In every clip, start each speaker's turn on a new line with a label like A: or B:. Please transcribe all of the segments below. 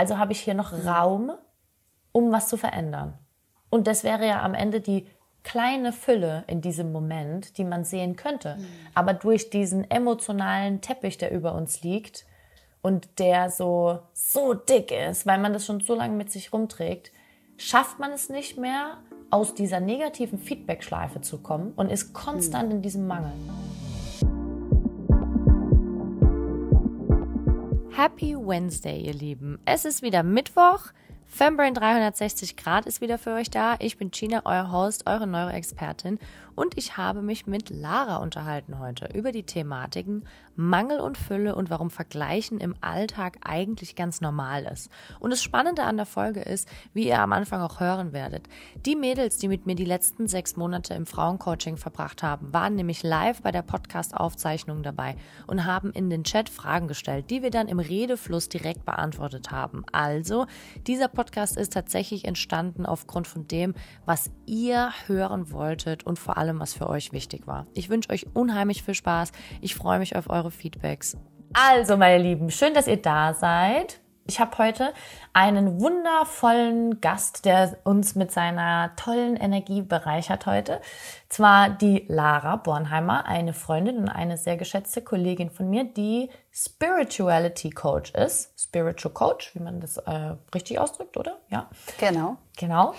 A: Also habe ich hier noch Raum, um was zu verändern. Und das wäre ja am Ende die kleine Fülle in diesem Moment, die man sehen könnte. Mhm. Aber durch diesen emotionalen Teppich, der über uns liegt und der so, so dick ist, weil man das schon so lange mit sich rumträgt, schafft man es nicht mehr, aus dieser negativen Feedback-Schleife zu kommen und ist konstant mhm. in diesem Mangel. Happy Wednesday, ihr Lieben. Es ist wieder Mittwoch. Fembrain 360 Grad ist wieder für euch da. Ich bin Gina, euer Host, eure Neuroexpertin und ich habe mich mit Lara unterhalten heute über die Thematiken Mangel und Fülle und warum Vergleichen im Alltag eigentlich ganz normal ist. Und das Spannende an der Folge ist, wie ihr am Anfang auch hören werdet, die Mädels, die mit mir die letzten sechs Monate im Frauencoaching verbracht haben, waren nämlich live bei der Podcast-Aufzeichnung dabei und haben in den Chat Fragen gestellt, die wir dann im Redefluss direkt beantwortet haben. Also, dieser Podcast ist tatsächlich entstanden aufgrund von dem, was ihr hören wolltet und vor allem, was für euch wichtig war. Ich wünsche euch unheimlich viel Spaß. Ich freue mich auf eure Feedbacks. Also, meine Lieben, schön, dass ihr da seid. Ich habe heute einen wundervollen Gast, der uns mit seiner tollen Energie bereichert heute. Zwar die Lara Bornheimer, eine Freundin und eine sehr geschätzte Kollegin von mir, die Spirituality Coach ist. Spiritual Coach, wie man das äh, richtig ausdrückt, oder?
B: Ja. Genau.
A: Genau.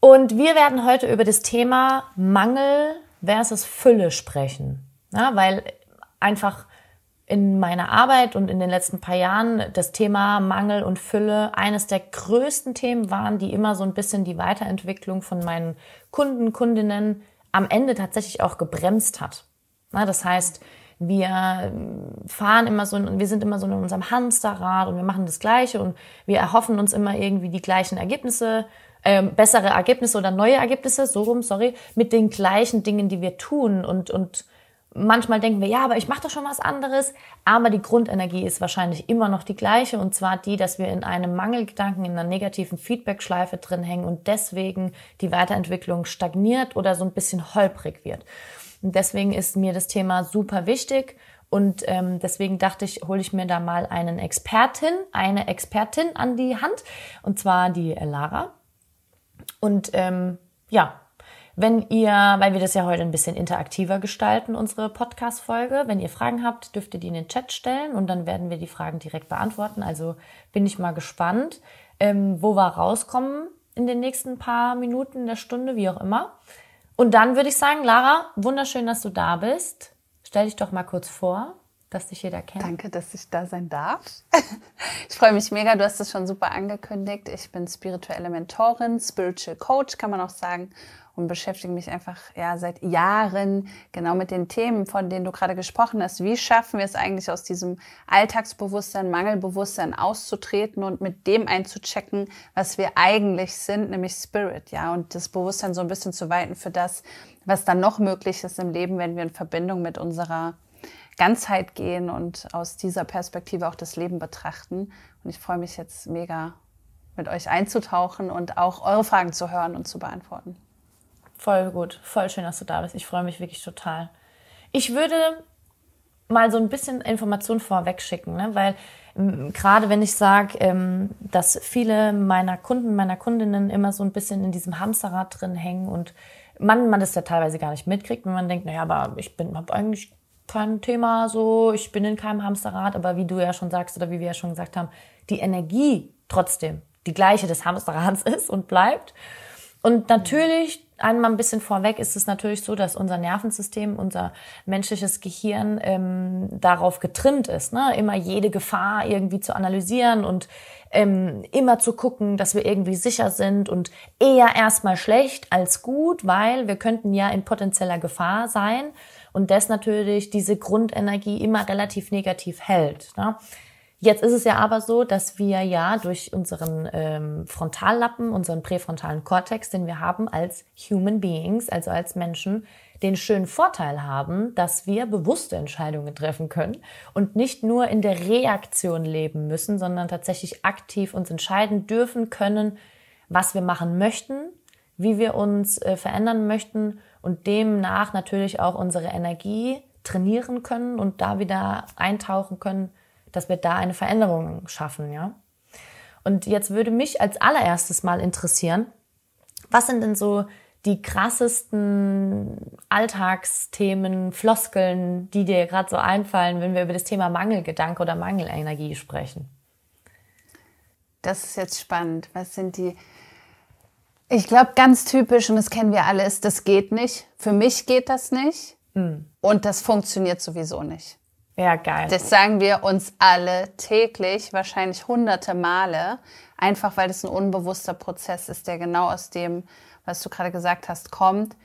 A: Und wir werden heute über das Thema Mangel versus Fülle sprechen. Ja, weil einfach in meiner Arbeit und in den letzten paar Jahren das Thema Mangel und Fülle eines der größten Themen waren, die immer so ein bisschen die Weiterentwicklung von meinen Kunden, Kundinnen am Ende tatsächlich auch gebremst hat. Ja, das heißt, wir fahren immer so, wir sind immer so in unserem Hamsterrad und wir machen das Gleiche und wir erhoffen uns immer irgendwie die gleichen Ergebnisse ähm, bessere Ergebnisse oder neue Ergebnisse, so rum, sorry, mit den gleichen Dingen, die wir tun. Und, und manchmal denken wir, ja, aber ich mache doch schon was anderes. Aber die Grundenergie ist wahrscheinlich immer noch die gleiche. Und zwar die, dass wir in einem Mangelgedanken, in einer negativen Feedback-Schleife drin hängen und deswegen die Weiterentwicklung stagniert oder so ein bisschen holprig wird. Und deswegen ist mir das Thema super wichtig. Und ähm, deswegen dachte ich, hole ich mir da mal einen Expertin, eine Expertin an die Hand, und zwar die Lara. Und ähm, ja, wenn ihr, weil wir das ja heute ein bisschen interaktiver gestalten, unsere Podcast-Folge, wenn ihr Fragen habt, dürft ihr die in den Chat stellen und dann werden wir die Fragen direkt beantworten. Also bin ich mal gespannt, ähm, wo wir rauskommen in den nächsten paar Minuten, der Stunde, wie auch immer. Und dann würde ich sagen, Lara, wunderschön, dass du da bist. Stell dich doch mal kurz vor dass dich jeder kennt.
B: Danke, dass ich da sein darf. Ich freue mich mega, du hast es schon super angekündigt. Ich bin spirituelle Mentorin, Spiritual Coach, kann man auch sagen, und beschäftige mich einfach ja seit Jahren genau mit den Themen, von denen du gerade gesprochen hast. Wie schaffen wir es eigentlich aus diesem Alltagsbewusstsein, Mangelbewusstsein auszutreten und mit dem einzuchecken, was wir eigentlich sind, nämlich Spirit, ja, und das Bewusstsein so ein bisschen zu weiten für das, was dann noch möglich ist im Leben, wenn wir in Verbindung mit unserer Ganzheit gehen und aus dieser Perspektive auch das Leben betrachten. Und ich freue mich jetzt mega, mit euch einzutauchen und auch eure Fragen zu hören und zu beantworten.
A: Voll gut, voll schön, dass du da bist. Ich freue mich wirklich total. Ich würde mal so ein bisschen Informationen vorweg schicken, ne? weil gerade wenn ich sage, ähm, dass viele meiner Kunden, meiner Kundinnen immer so ein bisschen in diesem Hamsterrad drin hängen und man, man das ja teilweise gar nicht mitkriegt, wenn man denkt, naja, aber ich bin, habe eigentlich kein Thema so, ich bin in keinem Hamsterrad, aber wie du ja schon sagst oder wie wir ja schon gesagt haben, die Energie trotzdem die gleiche des Hamsterrads ist und bleibt. Und natürlich, einmal ein bisschen vorweg, ist es natürlich so, dass unser Nervensystem, unser menschliches Gehirn ähm, darauf getrimmt ist, ne? immer jede Gefahr irgendwie zu analysieren und ähm, immer zu gucken, dass wir irgendwie sicher sind und eher erstmal schlecht als gut, weil wir könnten ja in potenzieller Gefahr sein und das natürlich diese Grundenergie immer relativ negativ hält. Ne? Jetzt ist es ja aber so, dass wir ja durch unseren ähm, Frontallappen, unseren präfrontalen Kortex, den wir haben als Human Beings, also als Menschen, den schönen Vorteil haben, dass wir bewusste Entscheidungen treffen können und nicht nur in der Reaktion leben müssen, sondern tatsächlich aktiv uns entscheiden dürfen können, was wir machen möchten, wie wir uns äh, verändern möchten und demnach natürlich auch unsere Energie trainieren können und da wieder eintauchen können, dass wir da eine Veränderung schaffen, ja. Und jetzt würde mich als allererstes mal interessieren, was sind denn so die krassesten Alltagsthemen, Floskeln, die dir gerade so einfallen, wenn wir über das Thema Mangelgedanke oder Mangelenergie sprechen?
B: Das ist jetzt spannend. Was sind die? Ich glaube, ganz typisch, und das kennen wir alle, ist, das geht nicht. Für mich geht das nicht. Mhm. Und das funktioniert sowieso nicht.
A: Ja, geil.
B: Das sagen wir uns alle täglich, wahrscheinlich hunderte Male, einfach weil das ein unbewusster Prozess ist, der genau aus dem, was du gerade gesagt hast, kommt,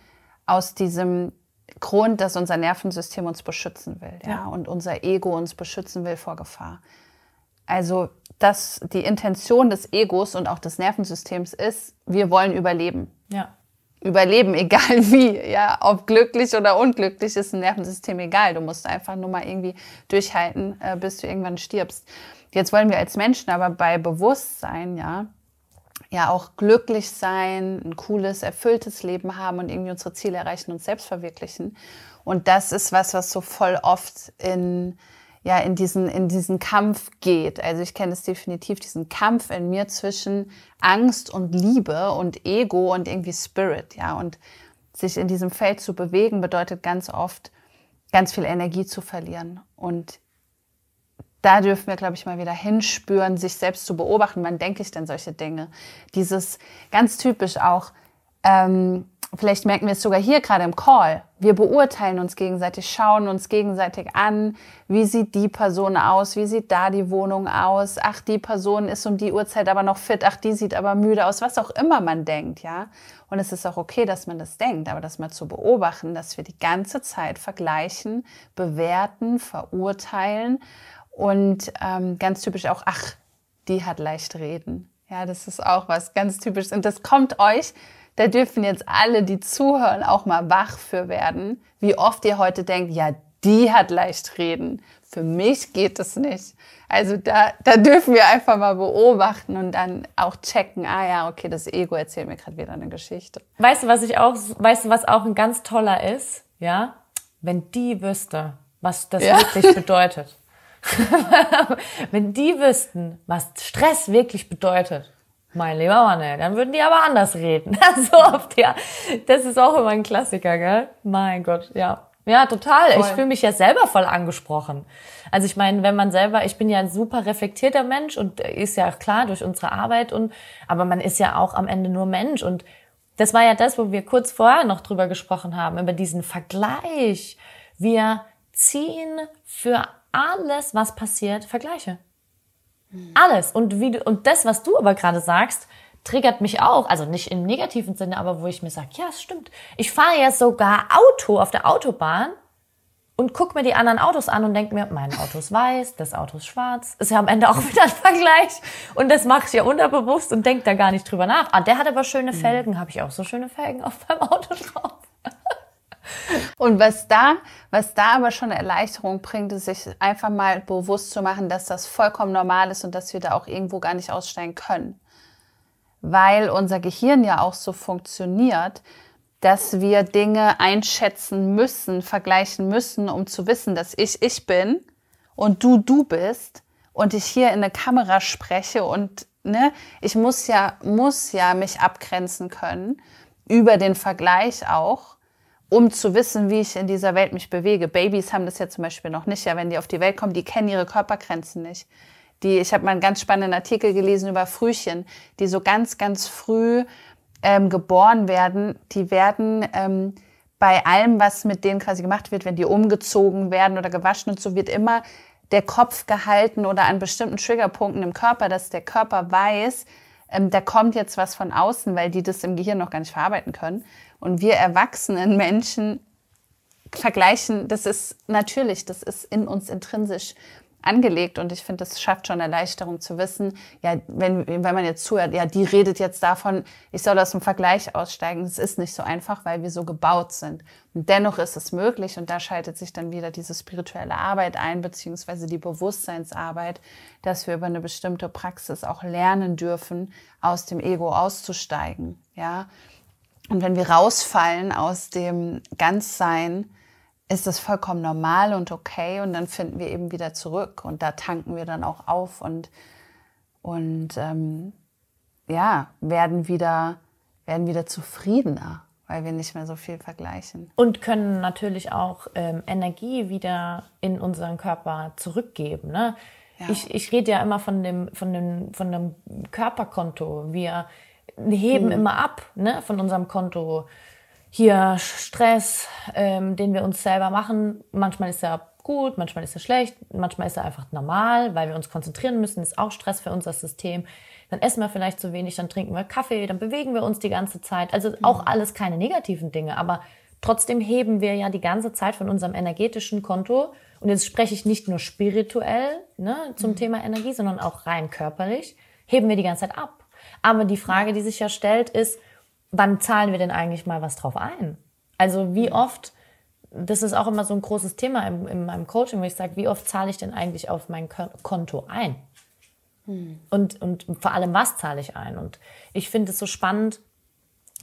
B: aus diesem Grund, dass unser Nervensystem uns beschützen will, ja, ja und unser Ego uns beschützen will vor Gefahr. Also, dass die Intention des Egos und auch des Nervensystems ist, wir wollen überleben.
A: Ja
B: überleben, egal wie. Ja, ob glücklich oder unglücklich ist ein Nervensystem egal. Du musst einfach nur mal irgendwie durchhalten, äh, bis du irgendwann stirbst. Jetzt wollen wir als Menschen aber bei Bewusstsein, ja, ja auch glücklich sein, ein cooles, erfülltes Leben haben und irgendwie unsere Ziele erreichen und selbst verwirklichen. Und das ist was, was so voll oft in ja in diesen, in diesen Kampf geht. Also ich kenne es definitiv, diesen Kampf in mir zwischen Angst und Liebe und Ego und irgendwie Spirit, ja. Und sich in diesem Feld zu bewegen bedeutet ganz oft, ganz viel Energie zu verlieren. Und da dürfen wir, glaube ich, mal wieder hinspüren, sich selbst zu beobachten. Wann denke ich denn solche Dinge? Dieses ganz typisch auch, ähm, Vielleicht merken wir es sogar hier gerade im Call. Wir beurteilen uns gegenseitig, schauen uns gegenseitig an. Wie sieht die Person aus? Wie sieht da die Wohnung aus? Ach, die Person ist um die Uhrzeit aber noch fit. Ach, die sieht aber müde aus. Was auch immer man denkt, ja. Und es ist auch okay, dass man das denkt, aber das mal zu beobachten, dass wir die ganze Zeit vergleichen, bewerten, verurteilen und ähm, ganz typisch auch, ach, die hat leicht reden. Ja, das ist auch was ganz typisches. Und das kommt euch da dürfen jetzt alle, die zuhören, auch mal wach für werden, wie oft ihr heute denkt, ja, die hat leicht reden. Für mich geht es nicht. Also da, da dürfen wir einfach mal beobachten und dann auch checken, ah ja, okay, das Ego erzählt mir gerade wieder eine Geschichte.
A: Weißt du, was ich auch, weißt du, was auch ein ganz toller ist? Ja? Wenn die wüsste, was das ja. wirklich bedeutet. Wenn die wüssten, was Stress wirklich bedeutet. Mein lieber Mann, ey, dann würden die aber anders reden. so oft, ja. Das ist auch immer ein Klassiker, gell? Mein Gott, ja. Ja, total. Voll. Ich fühle mich ja selber voll angesprochen. Also ich meine, wenn man selber, ich bin ja ein super reflektierter Mensch und ist ja klar durch unsere Arbeit und, aber man ist ja auch am Ende nur Mensch und das war ja das, wo wir kurz vorher noch drüber gesprochen haben, über diesen Vergleich. Wir ziehen für alles, was passiert, Vergleiche. Alles. Und, wie du, und das, was du aber gerade sagst, triggert mich auch. Also nicht im negativen Sinne, aber wo ich mir sage, ja, es stimmt. Ich fahre ja sogar Auto auf der Autobahn und guck mir die anderen Autos an und denke mir, mein Auto ist weiß, das Auto ist schwarz. Ist ja am Ende auch wieder ein Vergleich. Und das mache ich ja unterbewusst und denke da gar nicht drüber nach. Ah, der hat aber schöne mhm. Felgen. Habe ich auch so schöne Felgen auf meinem Auto drauf.
B: Und was da, was da aber schon Erleichterung bringt, ist sich einfach mal bewusst zu machen, dass das vollkommen normal ist und dass wir da auch irgendwo gar nicht aussteigen können. Weil unser Gehirn ja auch so funktioniert, dass wir Dinge einschätzen müssen, vergleichen müssen, um zu wissen, dass ich ich bin und du du bist und ich hier in eine Kamera spreche und ne, ich muss ja muss ja mich abgrenzen können über den Vergleich auch um zu wissen, wie ich in dieser Welt mich bewege. Babys haben das ja zum Beispiel noch nicht. Ja, wenn die auf die Welt kommen, die kennen ihre Körpergrenzen nicht. Die, ich habe mal einen ganz spannenden Artikel gelesen über Frühchen, die so ganz, ganz früh ähm, geboren werden. Die werden ähm, bei allem, was mit denen quasi gemacht wird, wenn die umgezogen werden oder gewaschen und so, wird immer der Kopf gehalten oder an bestimmten Triggerpunkten im Körper, dass der Körper weiß, ähm, da kommt jetzt was von außen, weil die das im Gehirn noch gar nicht verarbeiten können. Und wir erwachsenen Menschen vergleichen, das ist natürlich, das ist in uns intrinsisch angelegt und ich finde, das schafft schon Erleichterung zu wissen, ja, wenn, wenn man jetzt zuhört, ja, die redet jetzt davon, ich soll aus dem Vergleich aussteigen. Das ist nicht so einfach, weil wir so gebaut sind. Und dennoch ist es möglich und da schaltet sich dann wieder diese spirituelle Arbeit ein, beziehungsweise die Bewusstseinsarbeit, dass wir über eine bestimmte Praxis auch lernen dürfen, aus dem Ego auszusteigen, ja. Und wenn wir rausfallen aus dem Ganzsein, ist das vollkommen normal und okay und dann finden wir eben wieder zurück und da tanken wir dann auch auf und und ähm, ja, werden wieder, werden wieder zufriedener, weil wir nicht mehr so viel vergleichen.
A: Und können natürlich auch ähm, Energie wieder in unseren Körper zurückgeben. Ne? Ja. Ich, ich rede ja immer von dem, von dem, von dem Körperkonto. Wir heben hm. immer ab ne, von unserem Konto. Hier Stress, ähm, den wir uns selber machen. Manchmal ist er gut, manchmal ist er schlecht, manchmal ist er einfach normal, weil wir uns konzentrieren müssen. Ist auch Stress für unser System dann essen wir vielleicht zu wenig, dann trinken wir Kaffee, dann bewegen wir uns die ganze Zeit. Also auch mhm. alles keine negativen Dinge, aber trotzdem heben wir ja die ganze Zeit von unserem energetischen Konto. Und jetzt spreche ich nicht nur spirituell ne, zum mhm. Thema Energie, sondern auch rein körperlich, heben wir die ganze Zeit ab. Aber die Frage, die sich ja stellt, ist, wann zahlen wir denn eigentlich mal was drauf ein? Also wie oft, das ist auch immer so ein großes Thema in, in meinem Coaching, wo ich sage, wie oft zahle ich denn eigentlich auf mein Konto ein? Und, und vor allem, was zahle ich ein? Und ich finde es so spannend.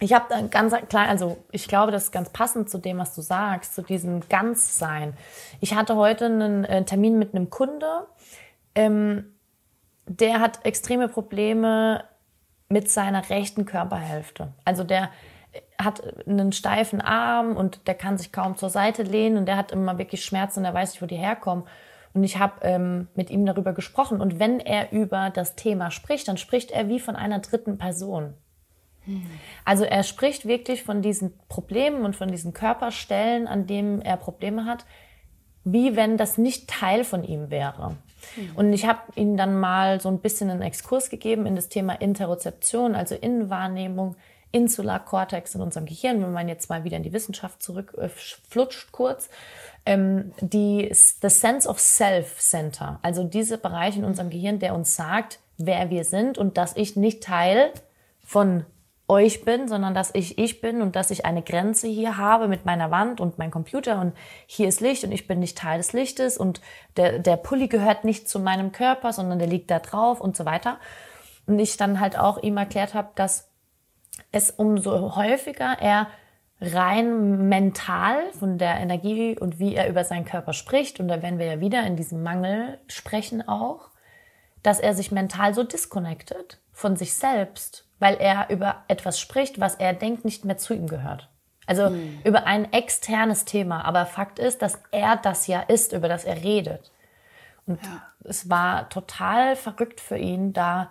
A: Ich habe da ganz klein, also ich glaube, das ist ganz passend zu dem, was du sagst, zu diesem Ganzsein. Ich hatte heute einen äh, Termin mit einem Kunde, ähm, der hat extreme Probleme mit seiner rechten Körperhälfte. Also der hat einen steifen Arm und der kann sich kaum zur Seite lehnen und der hat immer wirklich Schmerzen und er weiß nicht, wo die herkommen. Und ich habe ähm, mit ihm darüber gesprochen. Und wenn er über das Thema spricht, dann spricht er wie von einer dritten Person. Also er spricht wirklich von diesen Problemen und von diesen Körperstellen, an denen er Probleme hat, wie wenn das nicht Teil von ihm wäre. Mhm. Und ich habe ihm dann mal so ein bisschen einen Exkurs gegeben in das Thema Interozeption, also Innenwahrnehmung, Insular Cortex in unserem Gehirn, wenn man jetzt mal wieder in die Wissenschaft zurückflutscht äh, kurz ähm, die, the Sense of Self Center, also diese Bereich in unserem Gehirn, der uns sagt, wer wir sind und dass ich nicht Teil von euch bin, sondern dass ich ich bin und dass ich eine Grenze hier habe mit meiner Wand und meinem Computer und hier ist Licht und ich bin nicht Teil des Lichtes und der, der Pulli gehört nicht zu meinem Körper, sondern der liegt da drauf und so weiter. Und ich dann halt auch ihm erklärt habe, dass es umso häufiger er rein mental von der Energie und wie er über seinen Körper spricht, und da werden wir ja wieder in diesem Mangel sprechen auch, dass er sich mental so disconnected von sich selbst, weil er über etwas spricht, was er denkt, nicht mehr zu ihm gehört. Also mhm. über ein externes Thema. Aber Fakt ist, dass er das ja ist, über das er redet. Und ja. es war total verrückt für ihn da,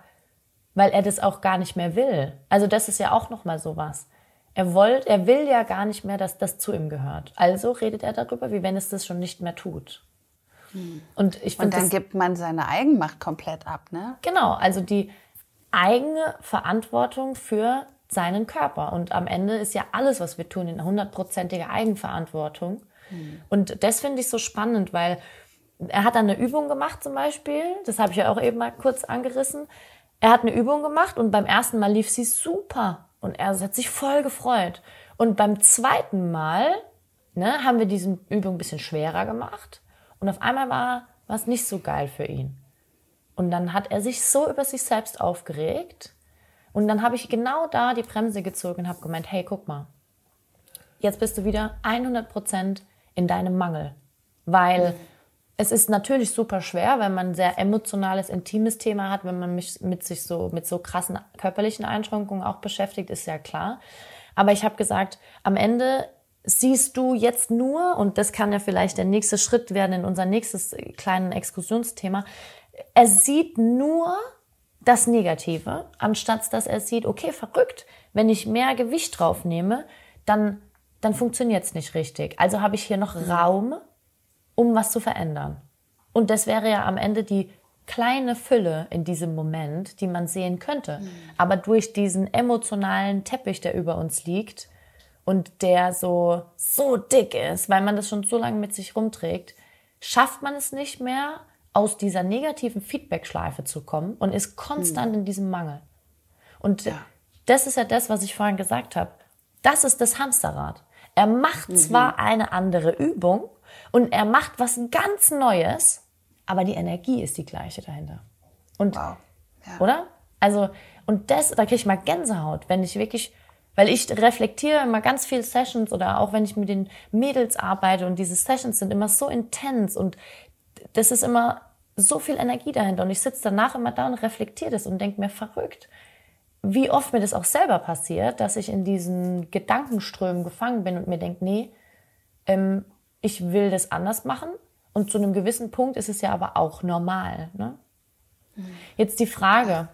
A: weil er das auch gar nicht mehr will. Also das ist ja auch nochmal sowas. Er, wollt, er will ja gar nicht mehr, dass das zu ihm gehört. Also redet er darüber, wie wenn es das schon nicht mehr tut.
B: Hm. Und, ich Und dann das, gibt man seine Eigenmacht komplett ab, ne?
A: Genau, also die eigene Verantwortung für seinen Körper. Und am Ende ist ja alles, was wir tun, in hundertprozentiger Eigenverantwortung. Hm. Und das finde ich so spannend, weil er hat dann eine Übung gemacht zum Beispiel, das habe ich ja auch eben mal kurz angerissen. Er hat eine Übung gemacht und beim ersten Mal lief sie super. Und er hat sich voll gefreut. Und beim zweiten Mal ne, haben wir diese Übung ein bisschen schwerer gemacht. Und auf einmal war es nicht so geil für ihn. Und dann hat er sich so über sich selbst aufgeregt. Und dann habe ich genau da die Bremse gezogen und habe gemeint, hey, guck mal, jetzt bist du wieder 100 Prozent in deinem Mangel. Weil mhm. Es ist natürlich super schwer, wenn man ein sehr emotionales, intimes Thema hat, wenn man mich mit sich so, mit so krassen körperlichen Einschränkungen auch beschäftigt, ist ja klar. Aber ich habe gesagt, am Ende siehst du jetzt nur, und das kann ja vielleicht der nächste Schritt werden in unser nächstes kleinen Exkursionsthema, er sieht nur das Negative, anstatt dass er sieht, okay, verrückt, wenn ich mehr Gewicht drauf nehme, dann, dann funktioniert es nicht richtig. Also habe ich hier noch Raum um was zu verändern. Und das wäre ja am Ende die kleine Fülle in diesem Moment, die man sehen könnte. Mhm. Aber durch diesen emotionalen Teppich, der über uns liegt und der so, so dick ist, weil man das schon so lange mit sich rumträgt, schafft man es nicht mehr, aus dieser negativen Feedback-Schleife zu kommen und ist konstant mhm. in diesem Mangel. Und ja. das ist ja das, was ich vorhin gesagt habe. Das ist das Hamsterrad. Er macht mhm. zwar eine andere Übung, und er macht was ganz Neues, aber die Energie ist die gleiche dahinter. Und, wow. ja. oder? Also, und das, da kriege ich mal Gänsehaut, wenn ich wirklich, weil ich reflektiere immer ganz viel Sessions oder auch wenn ich mit den Mädels arbeite und diese Sessions sind immer so intens und das ist immer so viel Energie dahinter. Und ich sitze danach immer da und reflektiere das und denke mir verrückt, wie oft mir das auch selber passiert, dass ich in diesen Gedankenströmen gefangen bin und mir denke, nee, ähm, ich will das anders machen. Und zu einem gewissen Punkt ist es ja aber auch normal. Ne? Jetzt die Frage,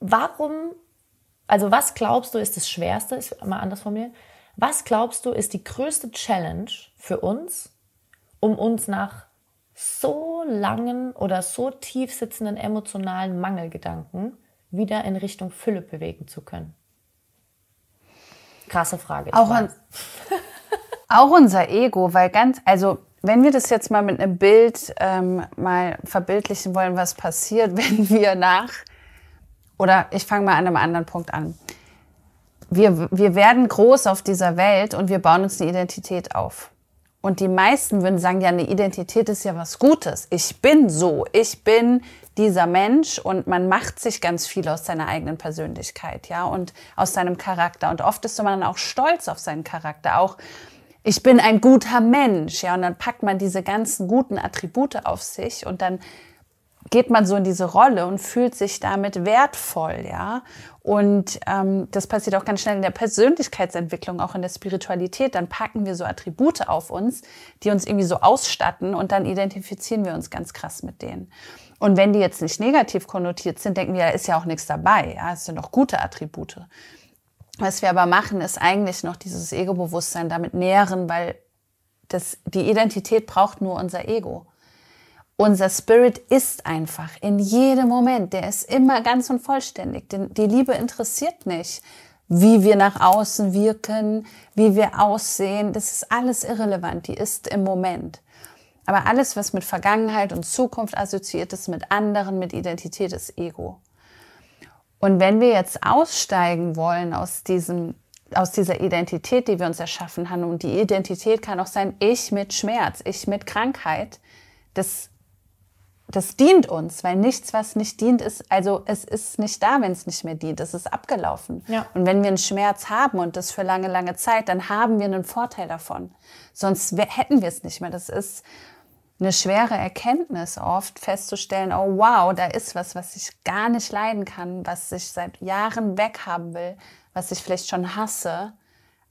A: warum, also was glaubst du ist das Schwerste, ist mal anders formuliert, was glaubst du ist die größte Challenge für uns, um uns nach so langen oder so tief sitzenden emotionalen Mangelgedanken wieder in Richtung Fülle bewegen zu können? Krasse Frage.
B: Auch, an, auch unser Ego, weil ganz, also wenn wir das jetzt mal mit einem Bild ähm, mal verbildlichen wollen, was passiert, wenn wir nach, oder ich fange mal an einem anderen Punkt an. Wir, wir werden groß auf dieser Welt und wir bauen uns eine Identität auf. Und die meisten würden sagen, ja, eine Identität ist ja was Gutes. Ich bin so, ich bin dieser Mensch und man macht sich ganz viel aus seiner eigenen Persönlichkeit, ja, und aus seinem Charakter. Und oft ist man auch stolz auf seinen Charakter, auch ich bin ein guter Mensch, ja, und dann packt man diese ganzen guten Attribute auf sich und dann geht man so in diese Rolle und fühlt sich damit wertvoll, ja. Und ähm, das passiert auch ganz schnell in der Persönlichkeitsentwicklung, auch in der Spiritualität. Dann packen wir so Attribute auf uns, die uns irgendwie so ausstatten und dann identifizieren wir uns ganz krass mit denen. Und wenn die jetzt nicht negativ konnotiert sind, denken wir, ist ja auch nichts dabei. Ja, es sind doch gute Attribute. Was wir aber machen, ist eigentlich noch dieses Ego-Bewusstsein damit nähren, weil das, die Identität braucht nur unser Ego. Unser Spirit ist einfach in jedem Moment, der ist immer ganz und vollständig. Denn die Liebe interessiert nicht, wie wir nach außen wirken, wie wir aussehen. Das ist alles irrelevant. Die ist im Moment. Aber alles, was mit Vergangenheit und Zukunft assoziiert ist, mit anderen, mit Identität, ist Ego. Und wenn wir jetzt aussteigen wollen aus diesem aus dieser Identität, die wir uns erschaffen haben, und die Identität kann auch sein, ich mit Schmerz, ich mit Krankheit, das, das dient uns, weil nichts, was nicht dient, ist, also es ist nicht da, wenn es nicht mehr dient, es ist abgelaufen. Ja. Und wenn wir einen Schmerz haben und das für lange, lange Zeit, dann haben wir einen Vorteil davon. Sonst hätten wir es nicht mehr. Das ist eine schwere Erkenntnis oft festzustellen, oh wow, da ist was, was ich gar nicht leiden kann, was ich seit Jahren weghaben will, was ich vielleicht schon hasse,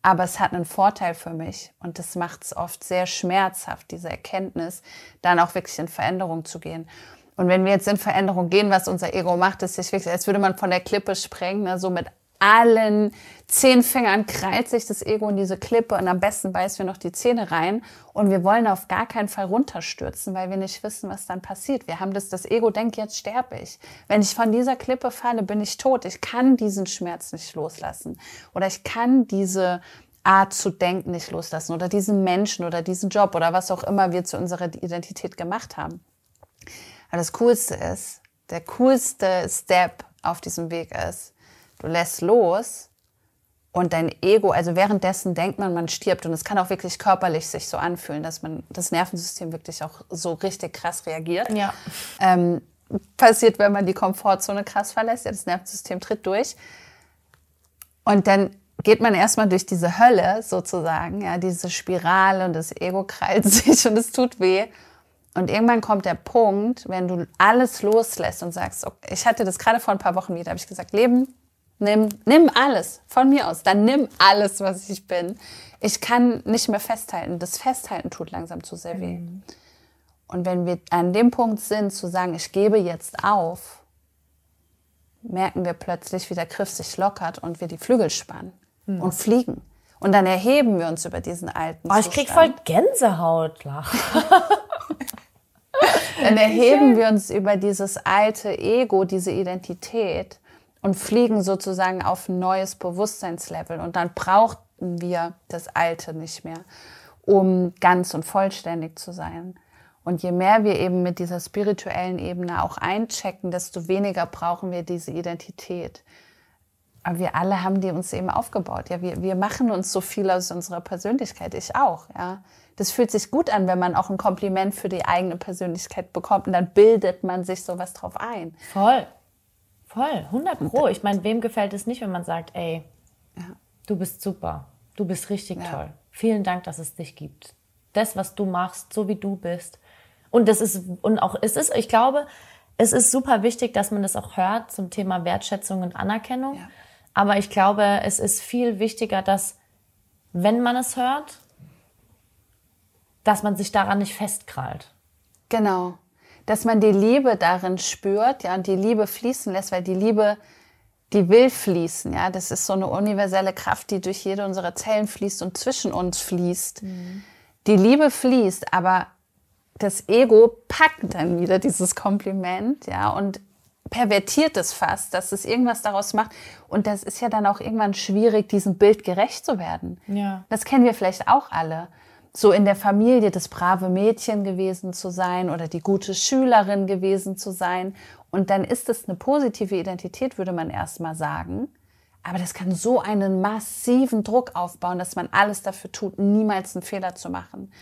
B: aber es hat einen Vorteil für mich und das macht es oft sehr schmerzhaft, diese Erkenntnis, dann auch wirklich in Veränderung zu gehen. Und wenn wir jetzt in Veränderung gehen, was unser Ego macht, ist wirklich, als würde man von der Klippe sprengen, ne, so mit allen zehn Fingern krallt sich das Ego in diese Klippe und am besten beißen wir noch die Zähne rein und wir wollen auf gar keinen Fall runterstürzen, weil wir nicht wissen, was dann passiert. Wir haben das, das Ego denkt, jetzt sterbe ich. Wenn ich von dieser Klippe falle, bin ich tot. Ich kann diesen Schmerz nicht loslassen oder ich kann diese Art zu denken nicht loslassen oder diesen Menschen oder diesen Job oder was auch immer wir zu unserer Identität gemacht haben. Aber das Coolste ist, der coolste Step auf diesem Weg ist, Du lässt los und dein Ego, also währenddessen denkt man, man stirbt und es kann auch wirklich körperlich sich so anfühlen, dass man das Nervensystem wirklich auch so richtig krass reagiert. Ja. Ähm, passiert, wenn man die Komfortzone krass verlässt. Ja, das Nervensystem tritt durch. Und dann geht man erstmal durch diese Hölle sozusagen, ja, diese Spirale und das Ego krallt sich und es tut weh. Und irgendwann kommt der Punkt, wenn du alles loslässt und sagst, okay, ich hatte das gerade vor ein paar Wochen wieder, habe ich gesagt, Leben, Nimm, nimm alles von mir aus. Dann nimm alles, was ich bin. Ich kann nicht mehr festhalten. Das Festhalten tut langsam zu sehr weh. Mhm. Und wenn wir an dem Punkt sind, zu sagen, ich gebe jetzt auf, merken wir plötzlich, wie der Griff sich lockert und wir die Flügel spannen mhm. und fliegen. Und dann erheben wir uns über diesen alten
A: Oh, ich krieg voll Gänsehaut.
B: dann erheben wir uns über dieses alte Ego, diese Identität und fliegen sozusagen auf ein neues Bewusstseinslevel. Und dann brauchten wir das Alte nicht mehr, um ganz und vollständig zu sein. Und je mehr wir eben mit dieser spirituellen Ebene auch einchecken, desto weniger brauchen wir diese Identität. Aber wir alle haben die uns eben aufgebaut. Ja, wir, wir machen uns so viel aus unserer Persönlichkeit. Ich auch. Ja, das fühlt sich gut an, wenn man auch ein Kompliment für die eigene Persönlichkeit bekommt. Und dann bildet man sich sowas drauf ein.
A: Voll. Voll, 100 Pro. Ich meine, wem gefällt es nicht, wenn man sagt, ey, ja. du bist super, du bist richtig ja. toll. Vielen Dank, dass es dich gibt. Das, was du machst, so wie du bist. Und das ist, und auch, es ist, ich glaube, es ist super wichtig, dass man das auch hört zum Thema Wertschätzung und Anerkennung. Ja. Aber ich glaube, es ist viel wichtiger, dass, wenn man es hört, dass man sich daran nicht festkrallt.
B: Genau. Dass man die Liebe darin spürt, ja, und die Liebe fließen lässt, weil die Liebe, die will fließen, ja. Das ist so eine universelle Kraft, die durch jede unserer Zellen fließt und zwischen uns fließt. Mhm. Die Liebe fließt, aber das Ego packt dann wieder dieses Kompliment, ja, und pervertiert es fast, dass es irgendwas daraus macht. Und das ist ja dann auch irgendwann schwierig, diesem Bild gerecht zu werden. Ja. Das kennen wir vielleicht auch alle. So in der Familie das brave Mädchen gewesen zu sein oder die gute Schülerin gewesen zu sein. Und dann ist es eine positive Identität, würde man erstmal sagen. Aber das kann so einen massiven Druck aufbauen, dass man alles dafür tut, niemals einen Fehler zu machen.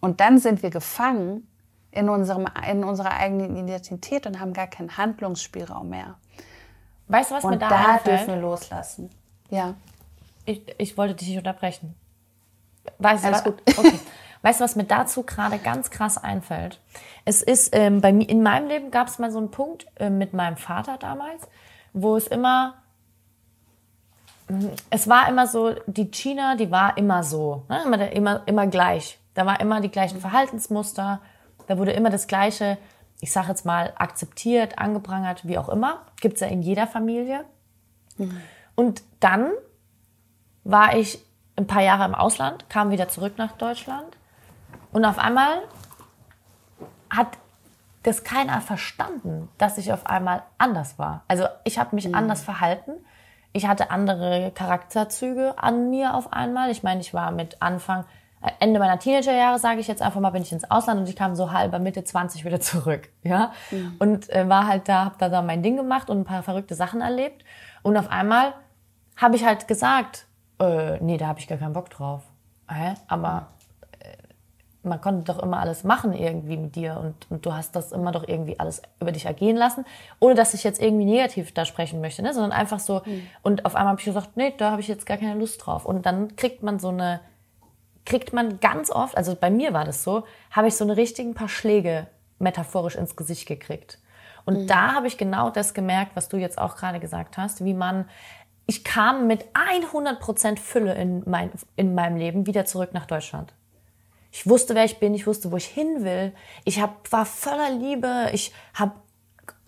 B: Und dann sind wir gefangen in, unserem, in unserer eigenen Identität und haben gar keinen Handlungsspielraum mehr.
A: Weißt du, was
B: und
A: mir da
B: da einfällt? dürfen wir loslassen. Ja.
A: Ich, ich wollte dich nicht unterbrechen. Weißt, Alles gut. Okay. Weißt du, was mir dazu gerade ganz krass einfällt? Es ist, ähm, bei mir, in meinem Leben gab es mal so einen Punkt äh, mit meinem Vater damals, wo es immer, es war immer so, die China, die war immer so, ne? immer, immer, immer gleich. Da war immer die gleichen Verhaltensmuster, da wurde immer das Gleiche, ich sage jetzt mal, akzeptiert, angeprangert, wie auch immer. Gibt es ja in jeder Familie. Mhm. Und dann war ich ein paar Jahre im Ausland, kam wieder zurück nach Deutschland und auf einmal hat das keiner verstanden, dass ich auf einmal anders war. Also ich habe mich mhm. anders verhalten. Ich hatte andere Charakterzüge an mir auf einmal. Ich meine, ich war mit Anfang Ende meiner Teenagerjahre, sage ich jetzt einfach mal, bin ich ins Ausland und ich kam so halber Mitte 20 wieder zurück, ja. Mhm. Und äh, war halt da, hab da, da mein Ding gemacht und ein paar verrückte Sachen erlebt. Und auf einmal habe ich halt gesagt, äh, nee, da habe ich gar keinen Bock drauf. Hä? Aber äh, man konnte doch immer alles machen irgendwie mit dir und, und du hast das immer doch irgendwie alles über dich ergehen lassen, ohne dass ich jetzt irgendwie negativ da sprechen möchte, ne? sondern einfach so. Mhm. Und auf einmal habe ich gesagt, nee, da habe ich jetzt gar keine Lust drauf. Und dann kriegt man so eine kriegt man ganz oft, also bei mir war das so, habe ich so eine richtigen paar Schläge metaphorisch ins Gesicht gekriegt. Und mhm. da habe ich genau das gemerkt, was du jetzt auch gerade gesagt hast, wie man, ich kam mit 100% Fülle in, mein, in meinem Leben wieder zurück nach Deutschland. Ich wusste, wer ich bin, ich wusste, wo ich hin will. Ich hab, war voller Liebe, ich habe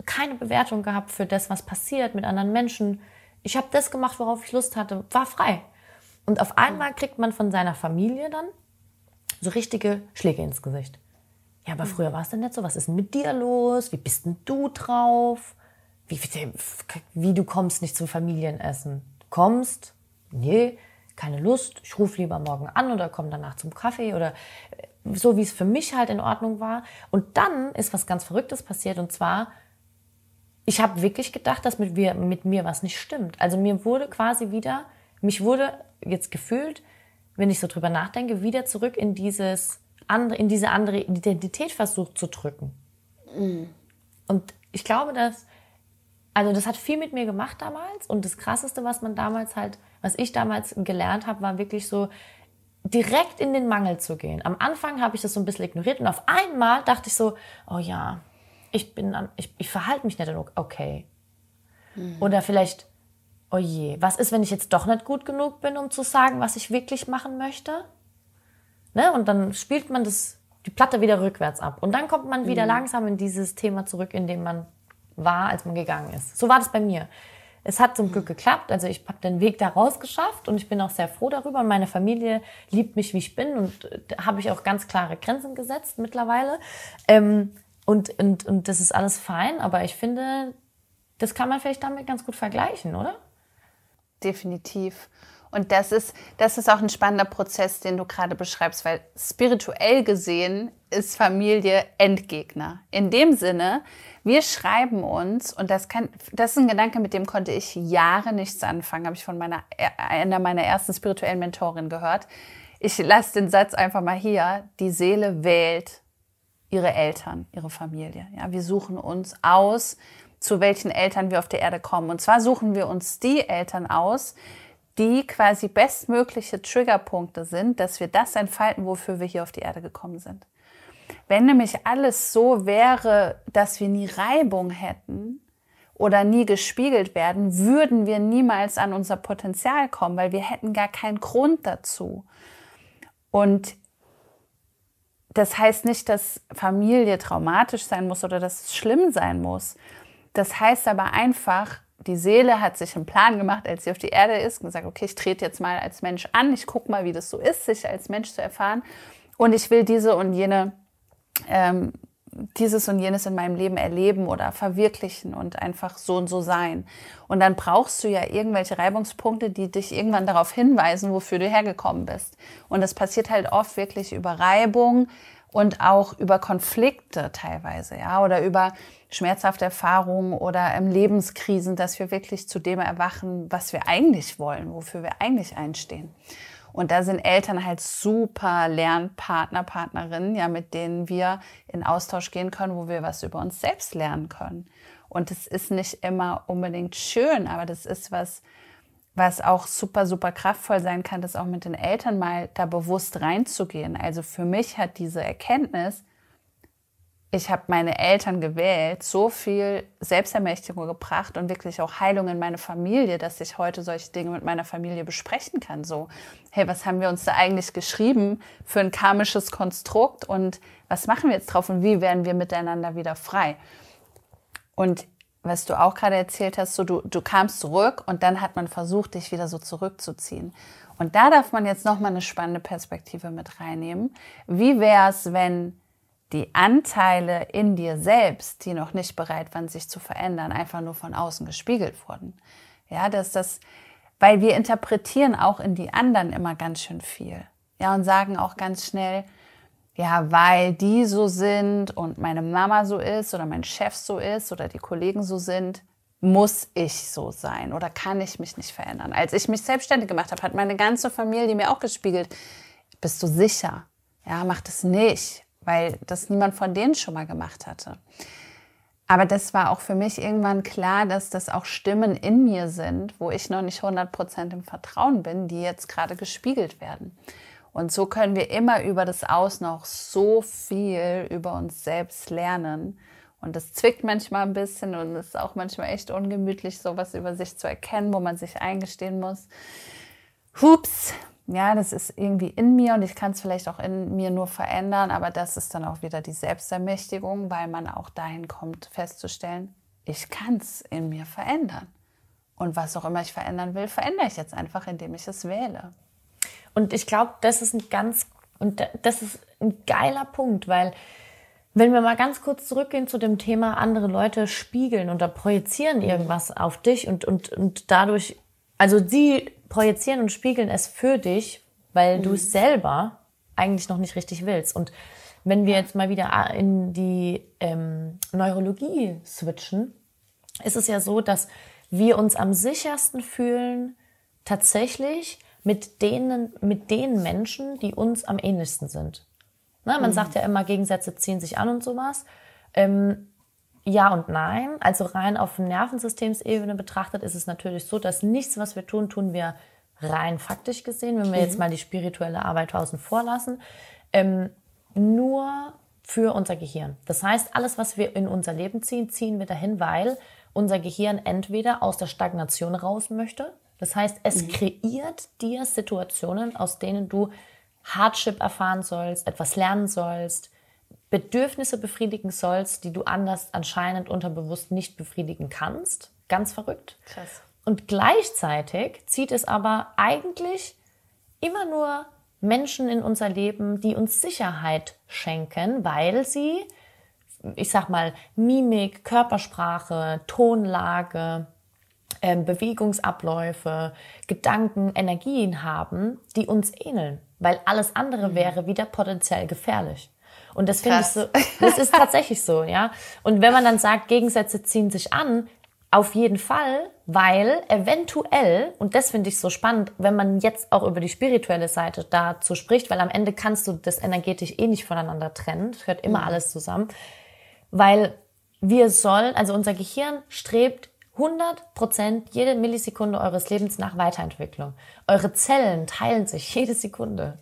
A: keine Bewertung gehabt für das, was passiert mit anderen Menschen. Ich habe das gemacht, worauf ich Lust hatte, war frei. Und auf einmal kriegt man von seiner Familie dann so richtige Schläge ins Gesicht. Ja, aber früher war es denn nicht so. Was ist denn mit dir los? Wie bist denn du drauf? Wie, wie, du kommst nicht zum Familienessen? Du kommst? Nee, keine Lust. Ich rufe lieber morgen an oder komme danach zum Kaffee oder äh, so, wie es für mich halt in Ordnung war. Und dann ist was ganz Verrücktes passiert und zwar, ich habe wirklich gedacht, dass mit mir, mit mir was nicht stimmt. Also mir wurde quasi wieder, mich wurde jetzt gefühlt, wenn ich so drüber nachdenke, wieder zurück in dieses andere, in diese andere Identität versucht zu drücken. Mhm. Und ich glaube, dass, also das hat viel mit mir gemacht damals. Und das Krasseste, was man damals halt, was ich damals gelernt habe, war wirklich so, direkt in den Mangel zu gehen. Am Anfang habe ich das so ein bisschen ignoriert und auf einmal dachte ich so, oh ja, ich bin, ich, ich verhalte mich nicht okay. Mhm. Oder vielleicht oh je, was ist, wenn ich jetzt doch nicht gut genug bin, um zu sagen, was ich wirklich machen möchte? Ne? Und dann spielt man das, die Platte wieder rückwärts ab. Und dann kommt man wieder mhm. langsam in dieses Thema zurück, in dem man war, als man gegangen ist. So war das bei mir. Es hat zum Glück geklappt. Also ich habe den Weg da rausgeschafft und ich bin auch sehr froh darüber. Meine Familie liebt mich, wie ich bin und da habe ich auch ganz klare Grenzen gesetzt mittlerweile. Ähm, und, und, und das ist alles fein, aber ich finde, das kann man vielleicht damit ganz gut vergleichen, oder?
B: definitiv. Und das ist, das ist auch ein spannender Prozess, den du gerade beschreibst, weil spirituell gesehen ist Familie Endgegner. In dem Sinne, wir schreiben uns, und das, kann, das ist ein Gedanke, mit dem konnte ich Jahre nichts anfangen, habe ich von meiner, einer meiner ersten spirituellen Mentorin gehört. Ich lasse den Satz einfach mal hier, die Seele wählt ihre Eltern, ihre Familie. Ja, wir suchen uns aus, zu welchen Eltern wir auf der Erde kommen. Und zwar suchen wir uns die Eltern aus, die quasi bestmögliche Triggerpunkte sind, dass wir das entfalten, wofür wir hier auf die Erde gekommen sind. Wenn nämlich alles so wäre, dass wir nie Reibung hätten oder nie gespiegelt werden, würden wir niemals an unser Potenzial kommen, weil wir hätten gar keinen Grund dazu. Und das heißt nicht, dass Familie traumatisch sein muss oder dass es schlimm sein muss. Das heißt aber einfach, die Seele hat sich einen Plan gemacht, als sie auf die Erde ist und gesagt, okay, ich trete jetzt mal als Mensch an, ich gucke mal, wie das so ist, sich als Mensch zu erfahren. Und ich will diese und jene, ähm, dieses und jenes in meinem Leben erleben oder verwirklichen und einfach so und so sein. Und dann brauchst du ja irgendwelche Reibungspunkte, die dich irgendwann darauf hinweisen, wofür du hergekommen bist. Und das passiert halt oft wirklich über Reibung, und auch über Konflikte teilweise, ja, oder über schmerzhafte Erfahrungen oder ähm, Lebenskrisen, dass wir wirklich zu dem erwachen, was wir eigentlich wollen, wofür wir eigentlich einstehen. Und da sind Eltern halt super Lernpartner, Partnerinnen, ja, mit denen wir in Austausch gehen können, wo wir was über uns selbst lernen können. Und es ist nicht immer unbedingt schön, aber das ist was, was auch super, super kraftvoll sein kann, das auch mit den Eltern mal da bewusst reinzugehen. Also für mich hat diese Erkenntnis, ich habe meine Eltern gewählt, so viel Selbstermächtigung gebracht und wirklich auch Heilung in meine Familie, dass ich heute solche Dinge mit meiner Familie besprechen kann. So, hey, was haben wir uns da eigentlich geschrieben für ein karmisches Konstrukt und was machen wir jetzt drauf und wie werden wir miteinander wieder frei? Und was du auch gerade erzählt hast, so du, du kamst zurück und dann hat man versucht, dich wieder so zurückzuziehen. Und da darf man jetzt nochmal eine spannende Perspektive mit reinnehmen. Wie wäre es, wenn die Anteile in dir selbst, die noch nicht bereit waren, sich zu verändern, einfach nur von außen gespiegelt wurden? Ja, dass das, weil wir interpretieren auch in die anderen immer ganz schön viel. Ja, und sagen auch ganz schnell, ja, weil die so sind und meine Mama so ist oder mein Chef so ist oder die Kollegen so sind, muss ich so sein oder kann ich mich nicht verändern. Als ich mich selbstständig gemacht habe, hat meine ganze Familie mir auch gespiegelt, bist du sicher? Ja, mach das nicht, weil das niemand von denen schon mal gemacht hatte. Aber das war auch für mich irgendwann klar, dass das auch Stimmen in mir sind, wo ich noch nicht 100% im Vertrauen bin, die jetzt gerade gespiegelt werden. Und so können wir immer über das Aus noch so viel über uns selbst lernen. Und das zwickt manchmal ein bisschen und ist auch manchmal echt ungemütlich, sowas über sich zu erkennen, wo man sich eingestehen muss. Hups, ja, das ist irgendwie in mir und ich kann es vielleicht auch in mir nur verändern, aber das ist dann auch wieder die Selbstermächtigung, weil man auch dahin kommt, festzustellen, ich kann es in mir verändern. Und was auch immer ich verändern will, verändere ich jetzt einfach, indem ich es wähle.
A: Und ich glaube, das ist ein ganz, und das ist ein geiler Punkt, weil wenn wir mal ganz kurz zurückgehen zu dem Thema, andere Leute spiegeln oder projizieren irgendwas auf dich und, und, und dadurch, also sie projizieren und spiegeln es für dich, weil mhm. du es selber eigentlich noch nicht richtig willst. Und wenn wir jetzt mal wieder in die ähm, Neurologie switchen, ist es ja so, dass wir uns am sichersten fühlen, tatsächlich, mit denen, mit den Menschen, die uns am ähnlichsten sind. Na, man mhm. sagt ja immer, Gegensätze ziehen sich an und sowas. Ähm, ja und nein. Also rein auf Nervensystemsebene betrachtet ist es natürlich so, dass nichts, was wir tun, tun wir rein faktisch gesehen, wenn wir mhm. jetzt mal die spirituelle Arbeit außen vor lassen, ähm, nur für unser Gehirn. Das heißt, alles, was wir in unser Leben ziehen, ziehen wir dahin, weil unser Gehirn entweder aus der Stagnation raus möchte, das heißt, es mhm. kreiert dir Situationen, aus denen du Hardship erfahren sollst, etwas lernen sollst, Bedürfnisse befriedigen sollst, die du anders anscheinend unterbewusst nicht befriedigen kannst. Ganz verrückt. Krass. Und gleichzeitig zieht es aber eigentlich immer nur Menschen in unser Leben, die uns Sicherheit schenken, weil sie, ich sag mal, Mimik, Körpersprache, Tonlage, Bewegungsabläufe, Gedanken, Energien haben, die uns ähneln. Weil alles andere mhm. wäre wieder potenziell gefährlich. Und das finde ich so, das ist tatsächlich so, ja. Und wenn man dann sagt, Gegensätze ziehen sich an, auf jeden Fall, weil eventuell, und das finde ich so spannend, wenn man jetzt auch über die spirituelle Seite dazu spricht, weil am Ende kannst du das energetisch eh nicht voneinander trennen, es hört immer mhm. alles zusammen, weil wir sollen, also unser Gehirn strebt 100 Prozent jede Millisekunde eures Lebens nach Weiterentwicklung. Eure Zellen teilen sich jede Sekunde.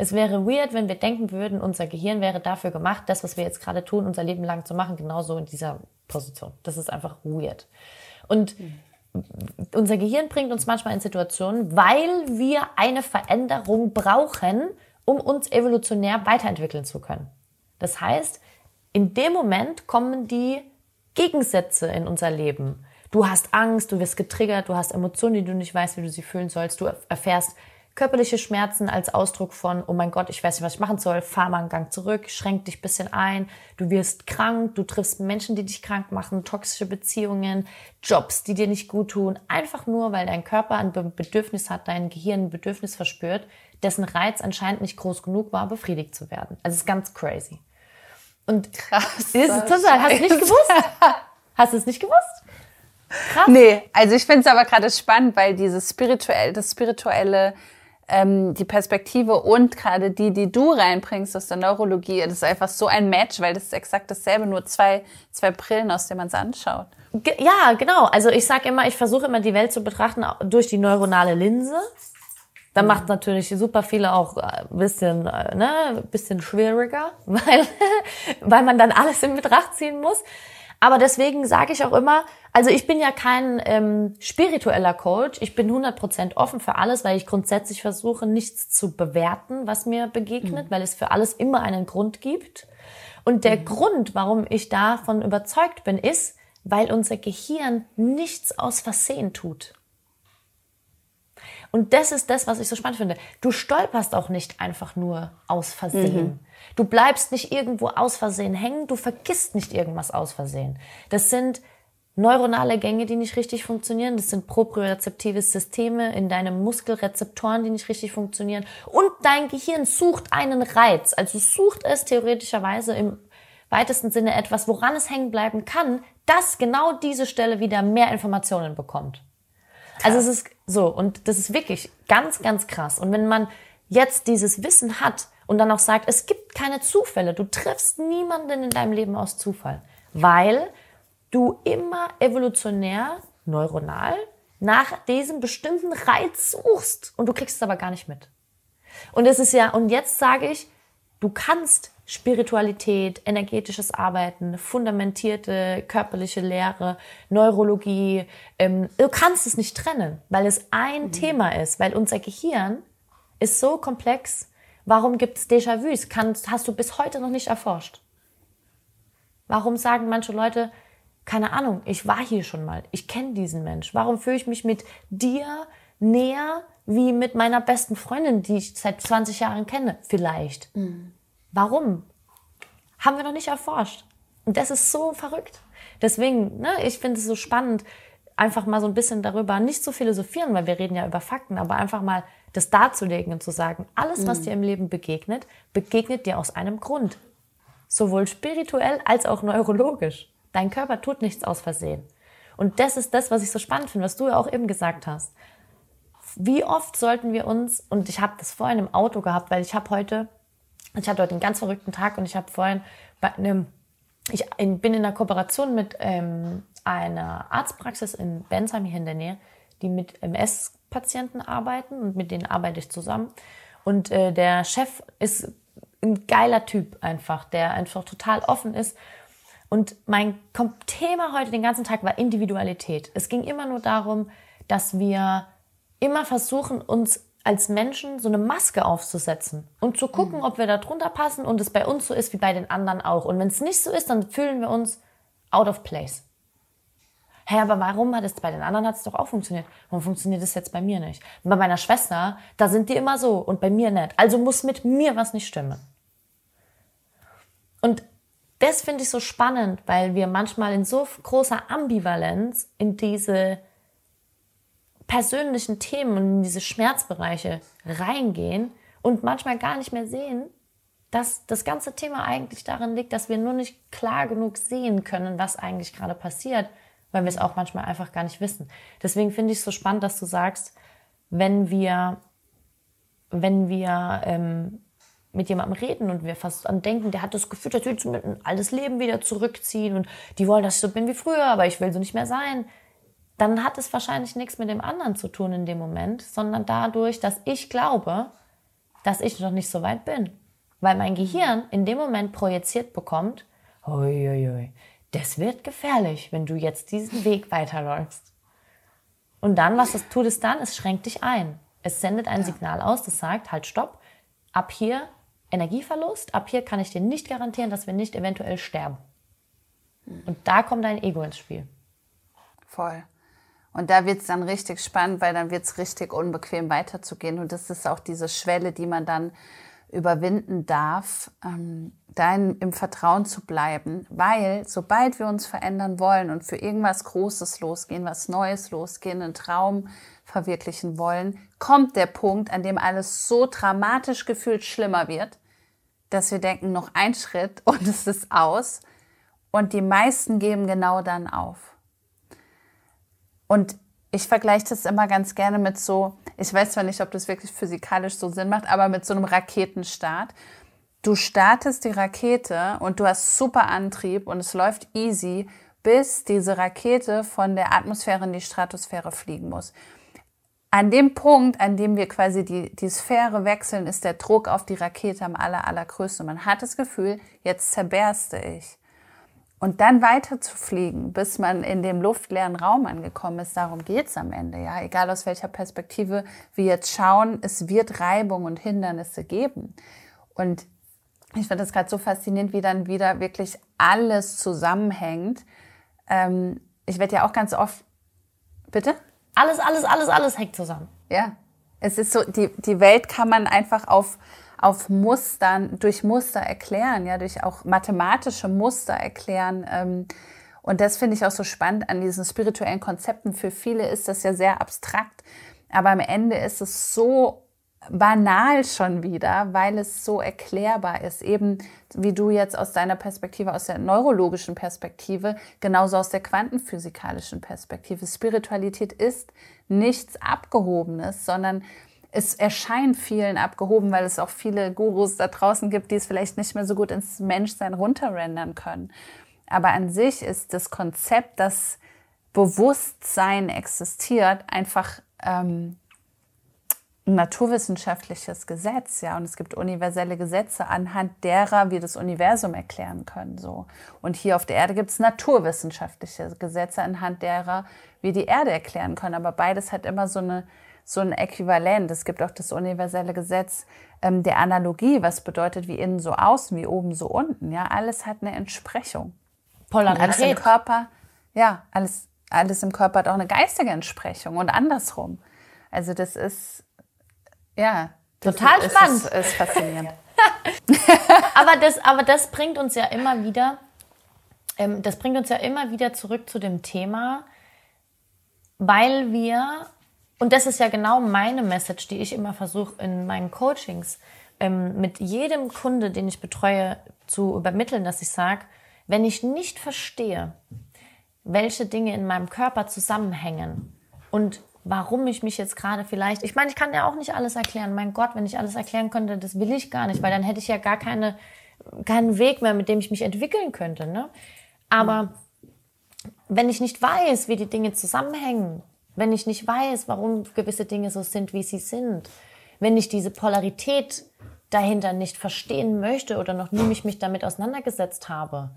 A: Es wäre weird, wenn wir denken würden, unser Gehirn wäre dafür gemacht, das, was wir jetzt gerade tun, unser Leben lang zu machen, genauso in dieser Position. Das ist einfach weird. Und unser Gehirn bringt uns manchmal in Situationen, weil wir eine Veränderung brauchen, um uns evolutionär weiterentwickeln zu können. Das heißt, in dem Moment kommen die Gegensätze in unser Leben. Du hast Angst, du wirst getriggert, du hast Emotionen, die du nicht weißt, wie du sie fühlen sollst. Du erfährst körperliche Schmerzen als Ausdruck von, oh mein Gott, ich weiß nicht, was ich machen soll, fahr mal einen Gang zurück, schränk dich bisschen ein, du wirst krank, du triffst Menschen, die dich krank machen, toxische Beziehungen, Jobs, die dir nicht gut tun, einfach nur, weil dein Körper ein Bedürfnis hat, dein Gehirn ein Bedürfnis verspürt, dessen Reiz anscheinend nicht groß genug war, befriedigt zu werden. Also es ist ganz crazy. Und krass. Das ist total, hast du nicht gewusst? Hast du es nicht gewusst?
B: Krass. Nee, also ich finde es aber gerade spannend, weil dieses spirituell, das spirituelle ähm, die Perspektive und gerade die, die du reinbringst aus der Neurologie, das ist einfach so ein Match, weil das ist exakt dasselbe, nur zwei, zwei Brillen, aus denen man es anschaut.
A: Ja, genau. Also ich sage immer, ich versuche immer die Welt zu betrachten durch die neuronale Linse. Da mhm. macht natürlich super viele auch ein äh, bisschen, äh, ne, bisschen schwieriger, weil, weil man dann alles in Betracht ziehen muss. Aber deswegen sage ich auch immer, also ich bin ja kein ähm, spiritueller Coach. Ich bin 100% offen für alles, weil ich grundsätzlich versuche, nichts zu bewerten, was mir begegnet, mhm. weil es für alles immer einen Grund gibt. Und der mhm. Grund, warum ich davon überzeugt bin, ist, weil unser Gehirn nichts aus Versehen tut. Und das ist das, was ich so spannend finde. Du stolperst auch nicht einfach nur aus Versehen. Mhm. Du bleibst nicht irgendwo aus Versehen hängen, du vergisst nicht irgendwas aus Versehen. Das sind neuronale Gänge, die nicht richtig funktionieren. Das sind propriozeptive Systeme in deinem Muskelrezeptoren, die nicht richtig funktionieren. Und dein Gehirn sucht einen Reiz. Also sucht es theoretischerweise im weitesten Sinne etwas, woran es hängen bleiben kann, dass genau diese Stelle wieder mehr Informationen bekommt. Krass. Also es ist so, und das ist wirklich ganz, ganz krass. Und wenn man jetzt dieses Wissen hat und dann auch sagt, es gibt keine Zufälle, du triffst niemanden in deinem Leben aus Zufall, weil du immer evolutionär, neuronal nach diesem bestimmten Reiz suchst und du kriegst es aber gar nicht mit. Und es ist ja, und jetzt sage ich, du kannst Spiritualität, energetisches Arbeiten, fundamentierte körperliche Lehre, Neurologie. Ähm, du kannst es nicht trennen, weil es ein mhm. Thema ist, weil unser Gehirn ist so komplex. Warum gibt es Déjà-vus? Hast du bis heute noch nicht erforscht. Warum sagen manche Leute, keine Ahnung, ich war hier schon mal, ich kenne diesen Mensch. Warum fühle ich mich mit dir näher wie mit meiner besten Freundin, die ich seit 20 Jahren kenne? Vielleicht. Mhm. Warum? Haben wir noch nicht erforscht. Und das ist so verrückt. Deswegen, ne, ich finde es so spannend, einfach mal so ein bisschen darüber nicht zu philosophieren, weil wir reden ja über Fakten, aber einfach mal das darzulegen und zu sagen, alles, was mhm. dir im Leben begegnet, begegnet dir aus einem Grund. Sowohl spirituell als auch neurologisch. Dein Körper tut nichts aus Versehen. Und das ist das, was ich so spannend finde, was du ja auch eben gesagt hast. Wie oft sollten wir uns, und ich habe das vorhin im Auto gehabt, weil ich habe heute ich hatte heute einen ganz verrückten Tag und ich habe vorhin bei einem, ich bin in einer Kooperation mit ähm, einer Arztpraxis in Bensheim hier in der Nähe, die mit MS-Patienten arbeiten und mit denen arbeite ich zusammen. Und äh, der Chef ist ein geiler Typ einfach, der einfach total offen ist. Und mein Thema heute den ganzen Tag war Individualität. Es ging immer nur darum, dass wir immer versuchen, uns als Menschen so eine Maske aufzusetzen und zu gucken, mhm. ob wir da drunter passen und es bei uns so ist wie bei den anderen auch. Und wenn es nicht so ist, dann fühlen wir uns out of place. Hey, aber warum hat es bei den anderen hat es doch auch funktioniert? Warum funktioniert es jetzt bei mir nicht? Und bei meiner Schwester, da sind die immer so und bei mir nicht. Also muss mit mir was nicht stimmen. Und das finde ich so spannend, weil wir manchmal in so großer Ambivalenz in diese persönlichen Themen und in diese Schmerzbereiche reingehen und manchmal gar nicht mehr sehen, dass das ganze Thema eigentlich darin liegt, dass wir nur nicht klar genug sehen können, was eigentlich gerade passiert, weil wir es auch manchmal einfach gar nicht wissen. Deswegen finde ich es so spannend, dass du sagst, wenn wir, wenn wir ähm, mit jemandem reden und wir fast an denken, der hat das Gefühl, der will mit ein altes Leben wieder zurückziehen und die wollen, dass ich so bin wie früher, aber ich will so nicht mehr sein dann hat es wahrscheinlich nichts mit dem anderen zu tun in dem Moment, sondern dadurch, dass ich glaube, dass ich noch nicht so weit bin. Weil mein Gehirn in dem Moment projiziert bekommt, hui, hui, hui, das wird gefährlich, wenn du jetzt diesen Weg weiterläufst. Und dann, was es tut es dann? Es schränkt dich ein. Es sendet ein ja. Signal aus, das sagt, halt, stopp, ab hier Energieverlust, ab hier kann ich dir nicht garantieren, dass wir nicht eventuell sterben. Und da kommt dein Ego ins Spiel.
B: Voll. Und da wird es dann richtig spannend, weil dann wird es richtig unbequem weiterzugehen. Und das ist auch diese Schwelle, die man dann überwinden darf, ähm, da im Vertrauen zu bleiben. Weil sobald wir uns verändern wollen und für irgendwas Großes losgehen, was Neues losgehen, einen Traum verwirklichen wollen, kommt der Punkt, an dem alles so dramatisch gefühlt schlimmer wird, dass wir denken, noch ein Schritt und es ist aus. Und die meisten geben genau dann auf. Und ich vergleiche das immer ganz gerne mit so, ich weiß zwar nicht, ob das wirklich physikalisch so Sinn macht, aber mit so einem Raketenstart. Du startest die Rakete und du hast super Antrieb und es läuft easy, bis diese Rakete von der Atmosphäre in die Stratosphäre fliegen muss. An dem Punkt, an dem wir quasi die, die Sphäre wechseln, ist der Druck auf die Rakete am aller, allergrößten. Man hat das Gefühl, jetzt zerberste ich. Und dann weiter zu fliegen, bis man in dem luftleeren Raum angekommen ist, darum geht's am Ende. Ja, egal aus welcher Perspektive wir jetzt schauen, es wird Reibung und Hindernisse geben. Und ich finde das gerade so faszinierend, wie dann wieder wirklich alles zusammenhängt. Ähm, ich werde ja auch ganz oft, bitte?
A: Alles, alles, alles, alles hängt zusammen.
B: Ja, es ist so, die, die Welt kann man einfach auf auf Mustern, durch Muster erklären, ja, durch auch mathematische Muster erklären. Ähm, und das finde ich auch so spannend an diesen spirituellen Konzepten. Für viele ist das ja sehr abstrakt, aber am Ende ist es so banal schon wieder, weil es so erklärbar ist. Eben wie du jetzt aus deiner Perspektive, aus der neurologischen Perspektive, genauso aus der quantenphysikalischen Perspektive. Spiritualität ist nichts Abgehobenes, sondern es erscheint vielen abgehoben, weil es auch viele Gurus da draußen gibt, die es vielleicht nicht mehr so gut ins Menschsein runterrendern können. Aber an sich ist das Konzept, dass Bewusstsein existiert, einfach ähm, ein naturwissenschaftliches Gesetz, ja, und es gibt universelle Gesetze, anhand derer wir das Universum erklären können, so. Und hier auf der Erde gibt es naturwissenschaftliche Gesetze, anhand derer wir die Erde erklären können. Aber beides hat immer so eine so ein Äquivalent. Es gibt auch das universelle Gesetz ähm, der Analogie, was bedeutet wie innen so außen, wie oben so unten. Ja, alles hat eine Entsprechung. Polarität. alles im Körper, ja, alles, alles im Körper hat auch eine geistige Entsprechung und andersrum. Also das ist, ja.
A: Das Total
B: ist,
A: spannend.
B: Ist, ist faszinierend.
A: aber, das, aber das bringt uns ja immer wieder, ähm, das bringt uns ja immer wieder zurück zu dem Thema, weil wir und das ist ja genau meine Message, die ich immer versuche in meinen Coachings ähm, mit jedem Kunde, den ich betreue, zu übermitteln, dass ich sage, wenn ich nicht verstehe, welche Dinge in meinem Körper zusammenhängen und warum ich mich jetzt gerade vielleicht, ich meine, ich kann ja auch nicht alles erklären. Mein Gott, wenn ich alles erklären könnte, das will ich gar nicht, weil dann hätte ich ja gar keine, keinen Weg mehr, mit dem ich mich entwickeln könnte. Ne? Aber mhm. wenn ich nicht weiß, wie die Dinge zusammenhängen, wenn ich nicht weiß, warum gewisse Dinge so sind, wie sie sind, wenn ich diese Polarität dahinter nicht verstehen möchte oder noch nie mich, mich damit auseinandergesetzt habe,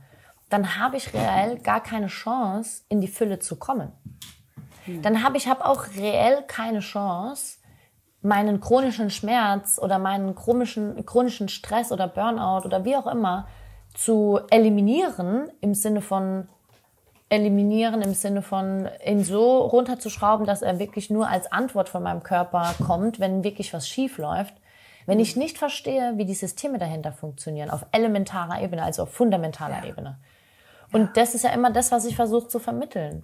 A: dann habe ich reell gar keine Chance, in die Fülle zu kommen. Dann habe ich hab auch reell keine Chance, meinen chronischen Schmerz oder meinen chronischen, chronischen Stress oder Burnout oder wie auch immer zu eliminieren im Sinne von eliminieren im Sinne von ihn so runterzuschrauben, dass er wirklich nur als Antwort von meinem Körper kommt, wenn wirklich was schief läuft. Wenn ich nicht verstehe, wie die Systeme dahinter funktionieren, auf elementarer Ebene, also auf fundamentaler ja. Ebene. Und ja. das ist ja immer das, was ich versuche zu vermitteln.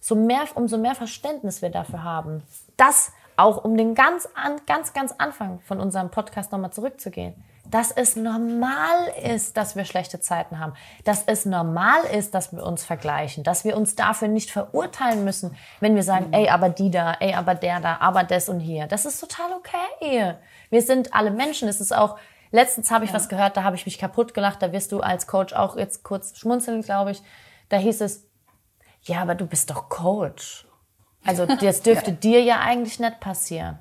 A: So mehr, umso mehr Verständnis wir dafür haben, das auch um den ganz, ganz, ganz Anfang von unserem Podcast nochmal zurückzugehen dass es normal ist, dass wir schlechte Zeiten haben, dass es normal ist, dass wir uns vergleichen, dass wir uns dafür nicht verurteilen müssen, wenn wir sagen, mhm. ey, aber die da, ey, aber der da, aber das und hier. Das ist total okay. Wir sind alle Menschen. Es ist auch, letztens habe ich ja. was gehört, da habe ich mich kaputt gelacht, da wirst du als Coach auch jetzt kurz schmunzeln, glaube ich. Da hieß es, ja, aber du bist doch Coach. Also das dürfte ja. dir ja eigentlich nicht passieren.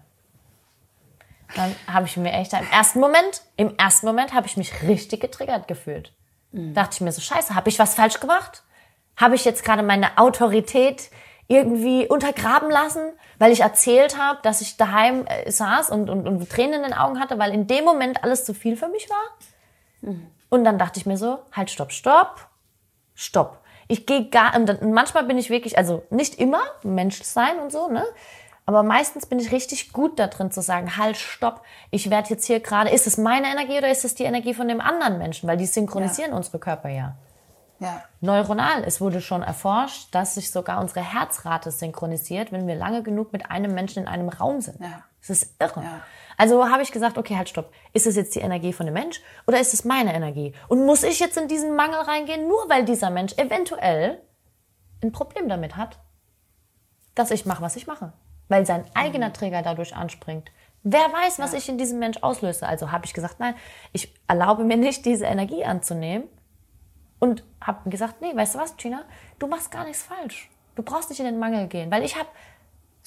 A: Dann habe ich mir echt im ersten Moment, im ersten Moment habe ich mich richtig getriggert gefühlt. Mhm. Dachte ich mir so, scheiße, habe ich was falsch gemacht? Habe ich jetzt gerade meine Autorität irgendwie untergraben lassen, weil ich erzählt habe, dass ich daheim äh, saß und, und, und Tränen in den Augen hatte, weil in dem Moment alles zu viel für mich war? Mhm. Und dann dachte ich mir so, halt, stopp, stopp, stopp. Ich gehe gar, manchmal bin ich wirklich, also nicht immer, Mensch sein und so, ne? Aber meistens bin ich richtig gut da drin zu sagen, halt, stopp, ich werde jetzt hier gerade, ist es meine Energie oder ist es die Energie von dem anderen Menschen? Weil die synchronisieren ja. unsere Körper ja. Ja. Neuronal, es wurde schon erforscht, dass sich sogar unsere Herzrate synchronisiert, wenn wir lange genug mit einem Menschen in einem Raum sind. Ja. Das ist irre. Ja. Also habe ich gesagt, okay, halt, stopp. Ist es jetzt die Energie von dem Mensch oder ist es meine Energie? Und muss ich jetzt in diesen Mangel reingehen, nur weil dieser Mensch eventuell ein Problem damit hat, dass ich mache, was ich mache? weil sein eigener Träger dadurch anspringt. Wer weiß, was ja. ich in diesem Mensch auslöse. Also habe ich gesagt, nein, ich erlaube mir nicht, diese Energie anzunehmen. Und habe gesagt, nee, weißt du was, Gina, du machst gar nichts falsch. Du brauchst nicht in den Mangel gehen, weil ich habe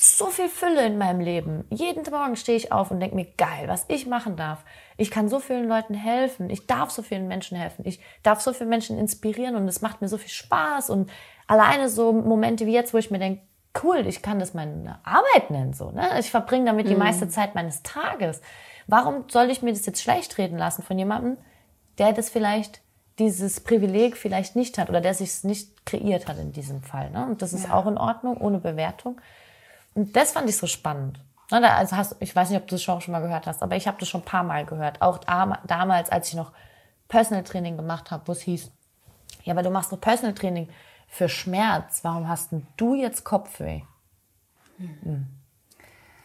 A: so viel Fülle in meinem Leben. Jeden Morgen stehe ich auf und denke mir, geil, was ich machen darf. Ich kann so vielen Leuten helfen. Ich darf so vielen Menschen helfen. Ich darf so viele Menschen inspirieren und es macht mir so viel Spaß. Und alleine so Momente wie jetzt, wo ich mir denke, cool, ich kann das meine Arbeit nennen, so, ne? Ich verbringe damit mhm. die meiste Zeit meines Tages. Warum soll ich mir das jetzt schlecht reden lassen von jemandem, der das vielleicht, dieses Privileg vielleicht nicht hat oder der sich es nicht kreiert hat in diesem Fall, ne? Und das ist ja. auch in Ordnung, ohne Bewertung. Das fand ich so spannend. Ne? Also hast, ich weiß nicht, ob du das schon, schon mal gehört hast, aber ich habe das schon ein paar Mal gehört. Auch damals, als ich noch Personal Training gemacht habe, wo es hieß, ja, aber du machst nur Personal Training für Schmerz. Warum hast denn du jetzt Kopfweh? Hm.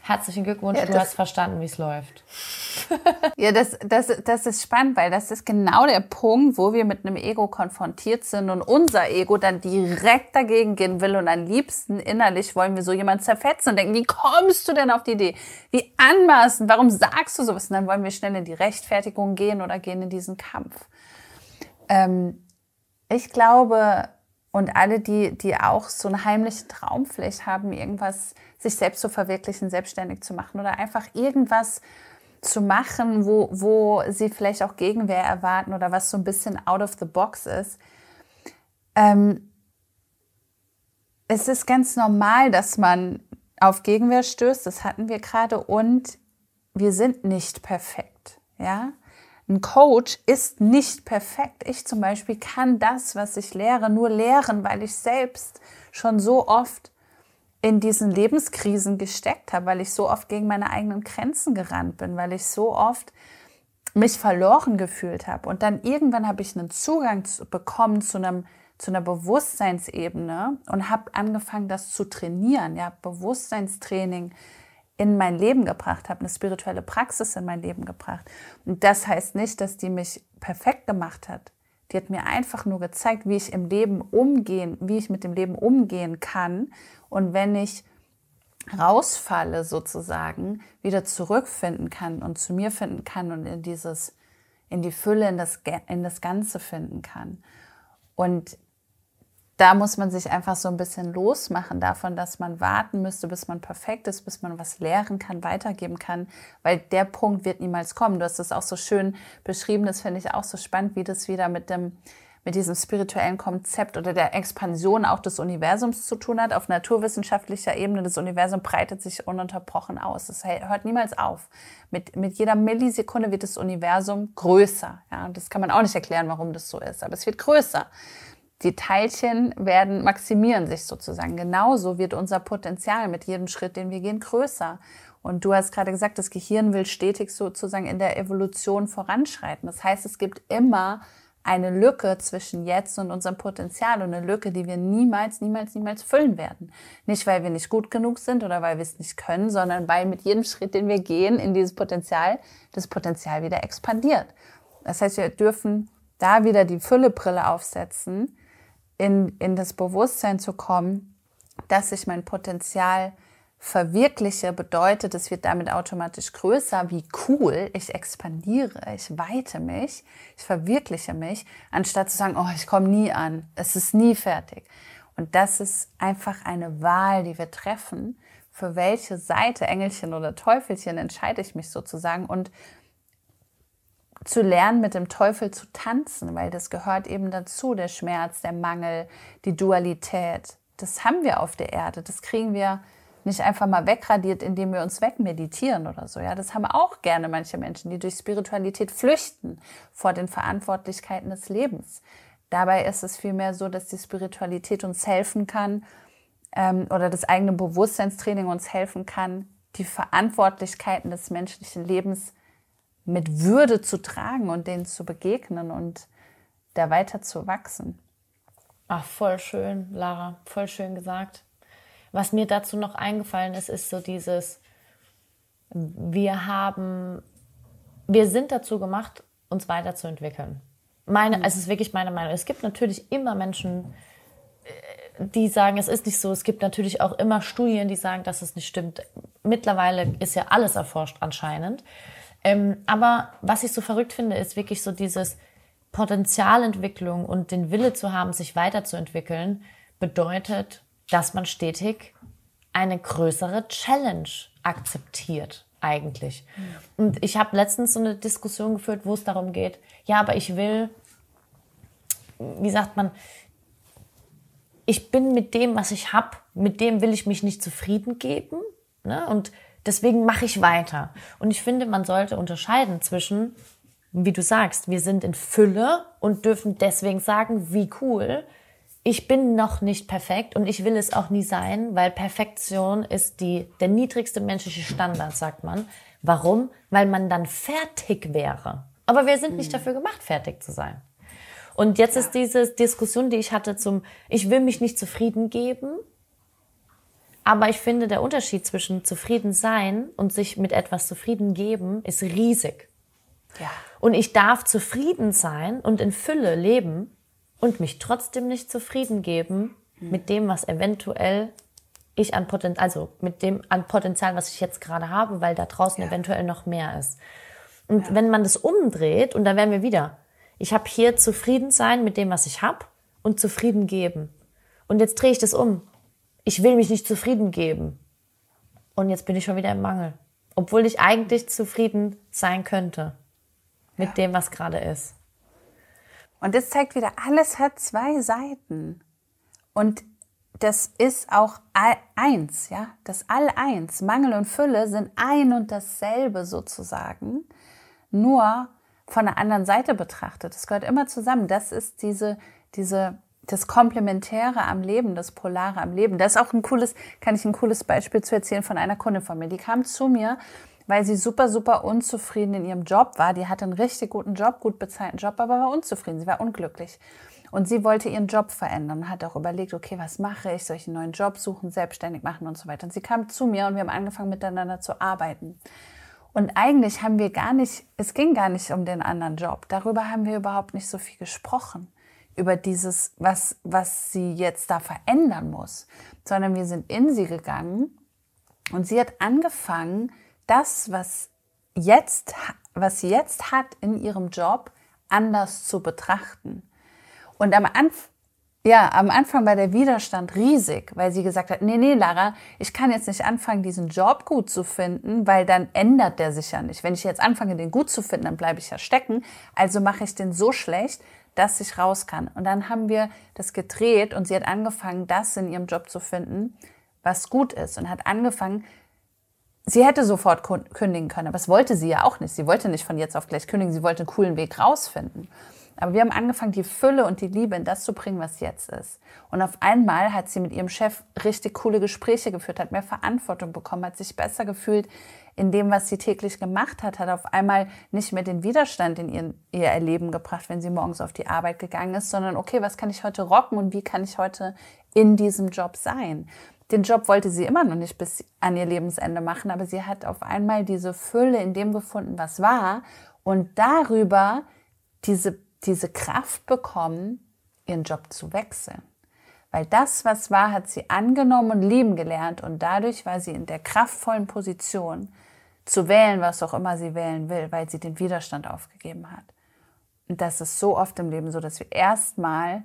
A: Herzlichen Glückwunsch, ja, du hast verstanden, wie es läuft.
B: ja, das, das, das ist spannend, weil das ist genau der Punkt, wo wir mit einem Ego konfrontiert sind und unser Ego dann direkt dagegen gehen will und am liebsten innerlich wollen wir so jemand zerfetzen und denken, wie kommst du denn auf die Idee? Wie anmaßen? Warum sagst du sowas? Und dann wollen wir schnell in die Rechtfertigung gehen oder gehen in diesen Kampf. Ähm, ich glaube, und alle, die, die auch so eine heimliche Traumpflicht haben, irgendwas sich selbst zu verwirklichen, selbstständig zu machen oder einfach irgendwas zu machen, wo, wo sie vielleicht auch Gegenwehr erwarten oder was so ein bisschen out of the box ist. Ähm, es ist ganz normal, dass man auf Gegenwehr stößt, das hatten wir gerade, und wir sind nicht perfekt. Ja? Ein Coach ist nicht perfekt. Ich zum Beispiel kann das, was ich lehre, nur lehren, weil ich selbst schon so oft in diesen Lebenskrisen gesteckt habe, weil ich so oft gegen meine eigenen Grenzen gerannt bin, weil ich so oft mich verloren gefühlt habe. Und dann irgendwann habe ich einen Zugang bekommen zu einem zu einer Bewusstseinsebene und habe angefangen, das zu trainieren. Ja, Bewusstseinstraining in mein Leben gebracht habe, eine spirituelle Praxis in mein Leben gebracht. Und das heißt nicht, dass die mich perfekt gemacht hat. Die hat mir einfach nur gezeigt, wie ich im Leben umgehen, wie ich mit dem Leben umgehen kann. Und wenn ich rausfalle sozusagen, wieder zurückfinden kann und zu mir finden kann und in dieses, in die Fülle, in das, in das Ganze finden kann. Und da muss man sich einfach so ein bisschen losmachen davon, dass man warten müsste, bis man perfekt ist, bis man was lehren kann, weitergeben kann, weil der Punkt wird niemals kommen. Du hast das auch so schön beschrieben, das finde ich auch so spannend, wie das wieder mit dem mit diesem spirituellen Konzept oder der Expansion auch des Universums zu tun hat. Auf naturwissenschaftlicher Ebene, das Universum breitet sich ununterbrochen aus. Es hört niemals auf. Mit, mit jeder Millisekunde wird das Universum größer. Ja, das kann man auch nicht erklären, warum das so ist, aber es wird größer. Die Teilchen werden, maximieren sich sozusagen. Genauso wird unser Potenzial mit jedem Schritt, den wir gehen, größer. Und du hast gerade gesagt, das Gehirn will stetig sozusagen in der Evolution voranschreiten. Das heißt, es gibt immer eine Lücke zwischen jetzt und unserem Potenzial und eine Lücke, die wir niemals, niemals, niemals füllen werden. Nicht, weil wir nicht gut genug sind oder weil wir es nicht können, sondern weil mit jedem Schritt, den wir gehen in dieses Potenzial, das Potenzial wieder expandiert. Das heißt, wir dürfen da wieder die Füllebrille aufsetzen in, in das Bewusstsein zu kommen, dass ich mein Potenzial verwirkliche, bedeutet, es wird damit automatisch größer, wie cool, ich expandiere, ich weite mich, ich verwirkliche mich, anstatt zu sagen, oh, ich komme nie an, es ist nie fertig. Und das ist einfach eine Wahl, die wir treffen, für welche Seite, Engelchen oder Teufelchen, entscheide ich mich sozusagen? Und zu lernen, mit dem Teufel zu tanzen, weil das gehört eben dazu, der Schmerz, der Mangel, die Dualität. Das haben wir auf der Erde, das kriegen wir nicht einfach mal wegradiert, indem wir uns wegmeditieren oder so. Ja, das haben auch gerne manche Menschen, die durch Spiritualität flüchten vor den Verantwortlichkeiten des Lebens. Dabei ist es vielmehr so, dass die Spiritualität uns helfen kann ähm, oder das eigene Bewusstseinstraining uns helfen kann, die Verantwortlichkeiten des menschlichen Lebens mit Würde zu tragen und denen zu begegnen und da weiter zu wachsen.
A: Ach, voll schön, Lara, voll schön gesagt. Was mir dazu noch eingefallen ist, ist so dieses, wir haben, wir sind dazu gemacht, uns weiterzuentwickeln. Meine, mhm. es ist wirklich meine Meinung. Es gibt natürlich immer Menschen, äh, die sagen, es ist nicht so. Es gibt natürlich auch immer Studien, die sagen, dass es nicht stimmt. Mittlerweile ist ja alles erforscht anscheinend. Ähm, aber was ich so verrückt finde, ist wirklich so dieses Potenzialentwicklung und den Wille zu haben, sich weiterzuentwickeln, bedeutet, dass man stetig eine größere Challenge akzeptiert eigentlich. Mhm. Und ich habe letztens so eine Diskussion geführt, wo es darum geht, ja, aber ich will, wie sagt man, ich bin mit dem, was ich habe, mit dem will ich mich nicht zufrieden geben. Ne? Und deswegen mache ich weiter. Und ich finde, man sollte unterscheiden zwischen, wie du sagst, wir sind in Fülle und dürfen deswegen sagen, wie cool, ich bin noch nicht perfekt und ich will es auch nie sein, weil Perfektion ist die, der niedrigste menschliche Standard, sagt man. Warum? Weil man dann fertig wäre. Aber wir sind nicht mhm. dafür gemacht, fertig zu sein. Und jetzt ja. ist diese Diskussion, die ich hatte zum, ich will mich nicht zufrieden geben. Aber ich finde, der Unterschied zwischen zufrieden sein und sich mit etwas zufrieden geben ist riesig. Ja. Und ich darf zufrieden sein und in Fülle leben und mich trotzdem nicht zufrieden geben mhm. mit dem, was eventuell ich an Potenzial, also mit dem an Potenzial, was ich jetzt gerade habe, weil da draußen ja. eventuell noch mehr ist. Und ja. wenn man das umdreht, und da wären wir wieder, ich habe hier zufrieden sein mit dem, was ich habe und zufrieden geben. Und jetzt drehe ich das um. Ich will mich nicht zufrieden geben. Und jetzt bin ich schon wieder im Mangel. Obwohl ich eigentlich zufrieden sein könnte mit ja. dem, was gerade ist.
B: Und das zeigt wieder, alles hat zwei Seiten. Und das ist auch eins, ja, das All eins. Mangel und Fülle sind ein und dasselbe sozusagen, nur von der anderen Seite betrachtet. Das gehört immer zusammen. Das ist diese, diese, das Komplementäre am Leben, das Polare am Leben. Das ist auch ein cooles, kann ich ein cooles Beispiel zu erzählen von einer Kundin von mir. Die kam zu mir weil sie super, super unzufrieden in ihrem Job war. Die hatte einen richtig guten Job, gut bezahlten Job, aber war unzufrieden. Sie war unglücklich. Und sie wollte ihren Job verändern und hat auch überlegt, okay, was mache ich? Soll ich einen neuen Job suchen, selbstständig machen und so weiter. Und sie kam zu mir und wir haben angefangen miteinander zu arbeiten. Und eigentlich haben wir gar nicht, es ging gar nicht um den anderen Job. Darüber haben wir überhaupt nicht so viel gesprochen. Über dieses, was, was sie jetzt da verändern muss. Sondern wir sind in sie gegangen und sie hat angefangen, das, was jetzt, was sie jetzt hat in ihrem Job, anders zu betrachten. Und am Anfang, ja, am Anfang war der Widerstand riesig, weil sie gesagt hat, nee, nee, Lara, ich kann jetzt nicht anfangen, diesen Job gut zu finden, weil dann ändert der sich ja nicht. Wenn ich jetzt anfange, den gut zu finden, dann bleibe ich ja stecken. Also mache ich den so schlecht, dass ich raus kann. Und dann haben wir das gedreht und sie hat angefangen, das in ihrem Job zu finden, was gut ist und hat angefangen, Sie hätte sofort kündigen können, aber das wollte sie ja auch nicht. Sie wollte nicht von jetzt auf gleich kündigen, sie wollte einen coolen Weg rausfinden. Aber wir haben angefangen, die Fülle und die Liebe in das zu bringen, was jetzt ist. Und auf einmal hat sie mit ihrem Chef richtig coole Gespräche geführt, hat mehr Verantwortung bekommen, hat sich besser gefühlt in dem, was sie täglich gemacht hat, hat auf einmal nicht mehr den Widerstand in ihr, ihr Erleben gebracht, wenn sie morgens auf die Arbeit gegangen ist, sondern okay, was kann ich heute rocken und wie kann ich heute in diesem Job sein? Den Job wollte sie immer noch nicht bis an ihr Lebensende machen, aber sie hat auf einmal diese Fülle in dem gefunden, was war und darüber diese, diese Kraft bekommen, ihren Job zu wechseln. Weil das, was war, hat sie angenommen und lieben gelernt und dadurch war sie in der kraftvollen Position, zu wählen, was auch immer sie wählen will, weil sie den Widerstand aufgegeben hat. Und das ist so oft im Leben so, dass wir erstmal,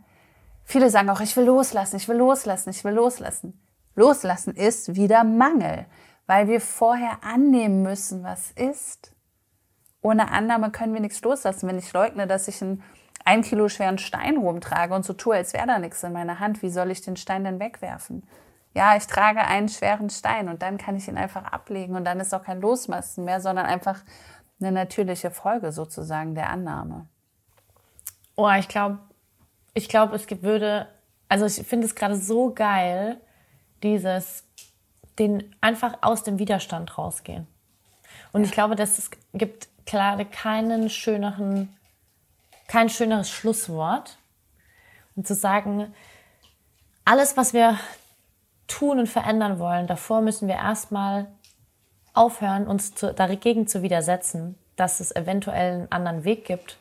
B: viele sagen auch, ich will loslassen, ich will loslassen, ich will loslassen. Loslassen ist wieder Mangel, weil wir vorher annehmen müssen, was ist. Ohne Annahme können wir nichts loslassen. Wenn ich leugne, dass ich einen ein Kilo schweren Stein rumtrage und so tue, als wäre da nichts in meiner Hand, wie soll ich den Stein denn wegwerfen? Ja, ich trage einen schweren Stein und dann kann ich ihn einfach ablegen und dann ist auch kein Losmassen mehr, sondern einfach eine natürliche Folge sozusagen der Annahme.
A: Oh, ich glaube, ich glaube, es würde, also ich finde es gerade so geil, dieses, den einfach aus dem Widerstand rausgehen. Und ich glaube, dass es gibt gerade keinen schöneren, kein schöneres Schlusswort. Und zu sagen, alles, was wir tun und verändern wollen, davor müssen wir erstmal aufhören, uns zu, dagegen zu widersetzen, dass es eventuell einen anderen Weg gibt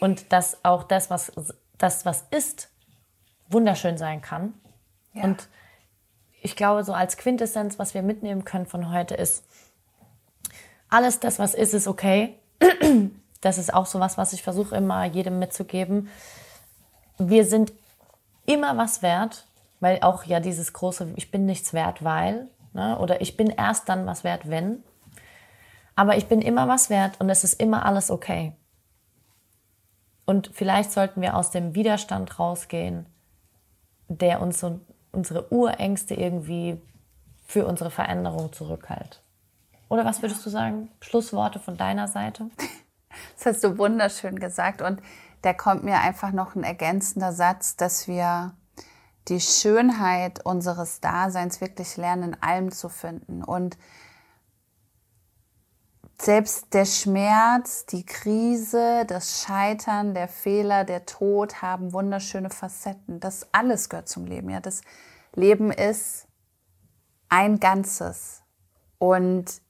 A: und dass auch das, was, das, was ist, wunderschön sein kann. Ja. Und ich glaube, so als Quintessenz, was wir mitnehmen können von heute ist, alles das, was ist, ist okay. Das ist auch so was, was ich versuche immer jedem mitzugeben. Wir sind immer was wert, weil auch ja dieses große, ich bin nichts wert, weil, ne? oder ich bin erst dann was wert, wenn. Aber ich bin immer was wert und es ist immer alles okay. Und vielleicht sollten wir aus dem Widerstand rausgehen, der uns so unsere Urängste irgendwie für unsere Veränderung zurückhält. Oder was würdest du sagen? Schlussworte von deiner Seite?
B: Das hast du wunderschön gesagt. Und da kommt mir einfach noch ein ergänzender Satz, dass wir die Schönheit unseres Daseins wirklich lernen, in allem zu finden. Und selbst der Schmerz, die Krise, das Scheitern, der Fehler, der Tod haben wunderschöne Facetten. Das alles gehört zum Leben. Ja, das Leben ist ein Ganzes. Und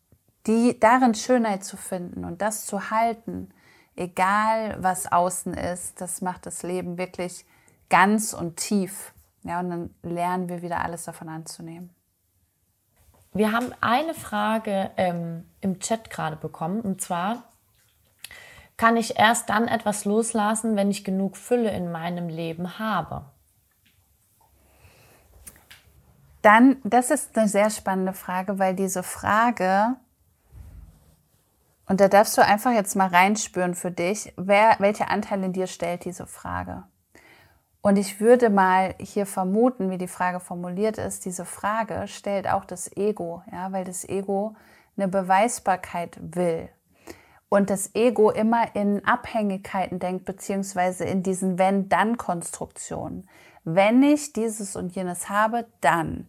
B: die, darin Schönheit zu finden und das zu halten, egal was außen ist, das macht das Leben wirklich ganz und tief. Ja, und dann lernen wir wieder alles davon anzunehmen.
A: Wir haben eine Frage ähm, im Chat gerade bekommen und zwar, kann ich erst dann etwas loslassen, wenn ich genug Fülle in meinem Leben habe?
B: Dann, das ist eine sehr spannende Frage, weil diese Frage und da darfst du einfach jetzt mal reinspüren für dich, wer, welcher Anteil in dir stellt diese Frage. Und ich würde mal hier vermuten, wie die Frage formuliert ist, diese Frage stellt auch das Ego, ja, weil das Ego eine Beweisbarkeit will. Und das Ego immer in Abhängigkeiten denkt, beziehungsweise in diesen Wenn-Dann-Konstruktionen. Wenn ich dieses und jenes habe, dann.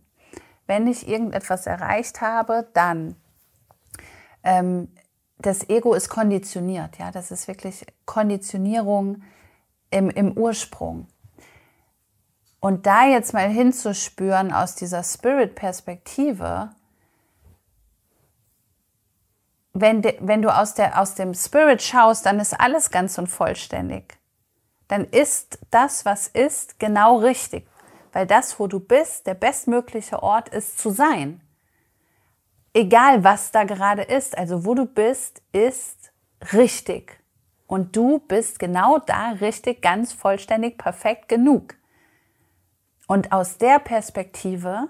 B: Wenn ich irgendetwas erreicht habe, dann. Ähm, das Ego ist konditioniert, ja, das ist wirklich Konditionierung im, im Ursprung. Und da jetzt mal hinzuspüren aus dieser Spirit-Perspektive, wenn, wenn du aus, der, aus dem Spirit schaust, dann ist alles ganz und vollständig. Dann ist das, was ist, genau richtig. Weil das, wo du bist, der bestmögliche Ort ist zu sein egal was da gerade ist, also wo du bist, ist richtig. Und du bist genau da richtig, ganz vollständig, perfekt genug. Und aus der Perspektive,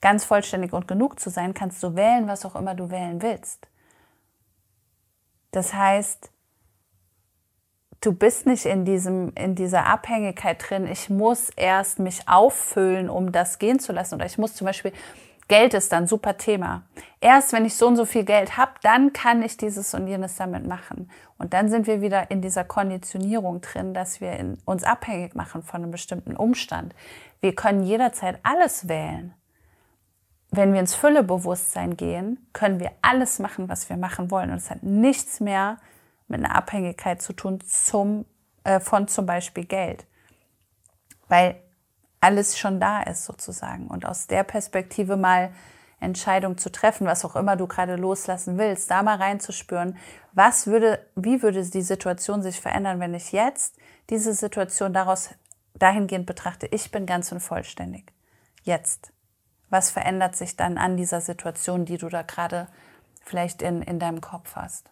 B: ganz vollständig und genug zu sein, kannst du wählen, was auch immer du wählen willst. Das heißt, du bist nicht in, diesem, in dieser Abhängigkeit drin, ich muss erst mich auffüllen, um das gehen zu lassen. Oder ich muss zum Beispiel Geld ist dann super Thema. Erst wenn ich so und so viel Geld habe, dann kann ich dieses und jenes damit machen. Und dann sind wir wieder in dieser Konditionierung drin, dass wir in, uns abhängig machen von einem bestimmten Umstand. Wir können jederzeit alles wählen. Wenn wir ins Füllebewusstsein gehen, können wir alles machen, was wir machen wollen. Und es hat nichts mehr mit einer Abhängigkeit zu tun zum, äh, von zum Beispiel Geld. Weil alles schon da ist sozusagen. Und aus der Perspektive mal Entscheidung zu treffen, was auch immer du gerade loslassen willst, da mal reinzuspüren, was würde, wie würde die Situation sich verändern, wenn ich jetzt diese Situation daraus dahingehend betrachte, ich bin ganz und vollständig. Jetzt. Was verändert sich dann an dieser Situation, die du da gerade vielleicht in, in deinem Kopf hast?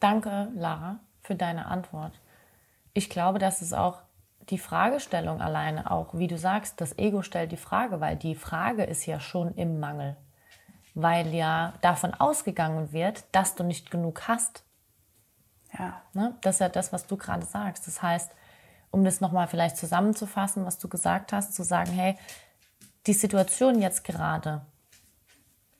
A: Danke, Lara, für deine Antwort. Ich glaube, dass es auch die Fragestellung alleine auch, wie du sagst, das Ego stellt die Frage, weil die Frage ist ja schon im Mangel. Weil ja davon ausgegangen wird, dass du nicht genug hast.
B: Ja.
A: Ne? Das ist ja das, was du gerade sagst. Das heißt, um das nochmal vielleicht zusammenzufassen, was du gesagt hast, zu sagen, hey, die Situation jetzt gerade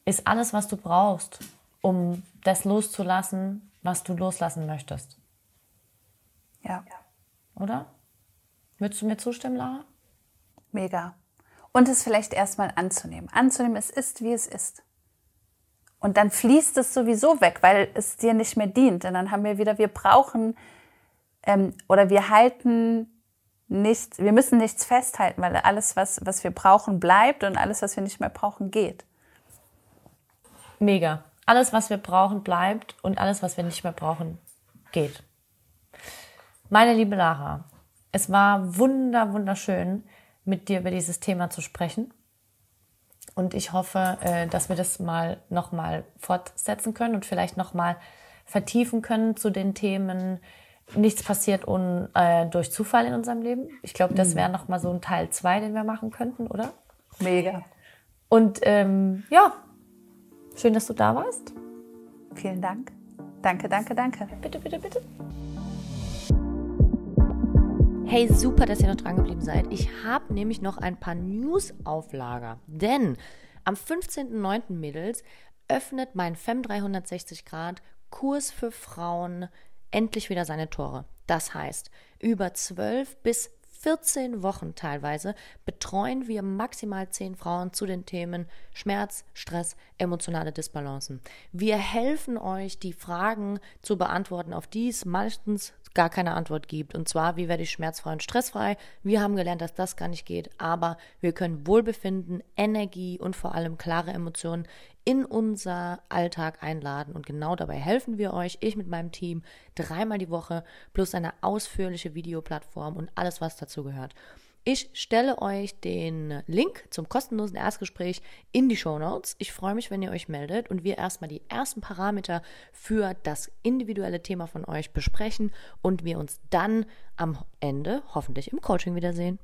A: ist alles, was du brauchst, um das loszulassen, was du loslassen möchtest.
B: Ja.
A: Oder? Würdest du mir zustimmen, Lara?
B: Mega. Und es vielleicht erstmal anzunehmen. Anzunehmen, es ist, wie es ist. Und dann fließt es sowieso weg, weil es dir nicht mehr dient. Und dann haben wir wieder, wir brauchen ähm, oder wir halten nicht, wir müssen nichts festhalten, weil alles, was, was wir brauchen, bleibt und alles, was wir nicht mehr brauchen, geht.
A: Mega. Alles, was wir brauchen, bleibt und alles, was wir nicht mehr brauchen, geht. Meine liebe Lara, es war wunder, wunderschön, mit dir über dieses Thema zu sprechen. Und ich hoffe, äh, dass wir das mal nochmal fortsetzen können und vielleicht nochmal vertiefen können zu den Themen. Nichts passiert un, äh, durch Zufall in unserem Leben. Ich glaube, das wäre nochmal so ein Teil 2, den wir machen könnten, oder?
B: Mega.
A: Und ähm, ja, schön, dass du da warst.
B: Vielen Dank. Danke, danke, danke.
A: Bitte, bitte, bitte. Hey, super, dass ihr noch dran geblieben seid. Ich habe nämlich noch ein paar News auf Lager. Denn am 15.09. Mädels öffnet mein FEM 360 Grad Kurs für Frauen endlich wieder seine Tore. Das heißt, über 12 bis 14 Wochen teilweise betreuen wir maximal 10 Frauen zu den Themen Schmerz, Stress, emotionale Disbalancen. Wir helfen euch, die Fragen zu beantworten, auf die es meistens gar keine Antwort gibt. Und zwar, wie werde ich schmerzfrei und stressfrei? Wir haben gelernt, dass das gar nicht geht, aber wir können Wohlbefinden, Energie und vor allem klare Emotionen in unser Alltag einladen. Und genau dabei helfen wir euch, ich mit meinem Team, dreimal die Woche plus eine ausführliche Videoplattform und alles, was dazu gehört. Ich stelle euch den Link zum kostenlosen Erstgespräch in die Show Notes. Ich freue mich, wenn ihr euch meldet und wir erstmal die ersten Parameter für das individuelle Thema von euch besprechen und wir uns dann am Ende hoffentlich im Coaching wiedersehen.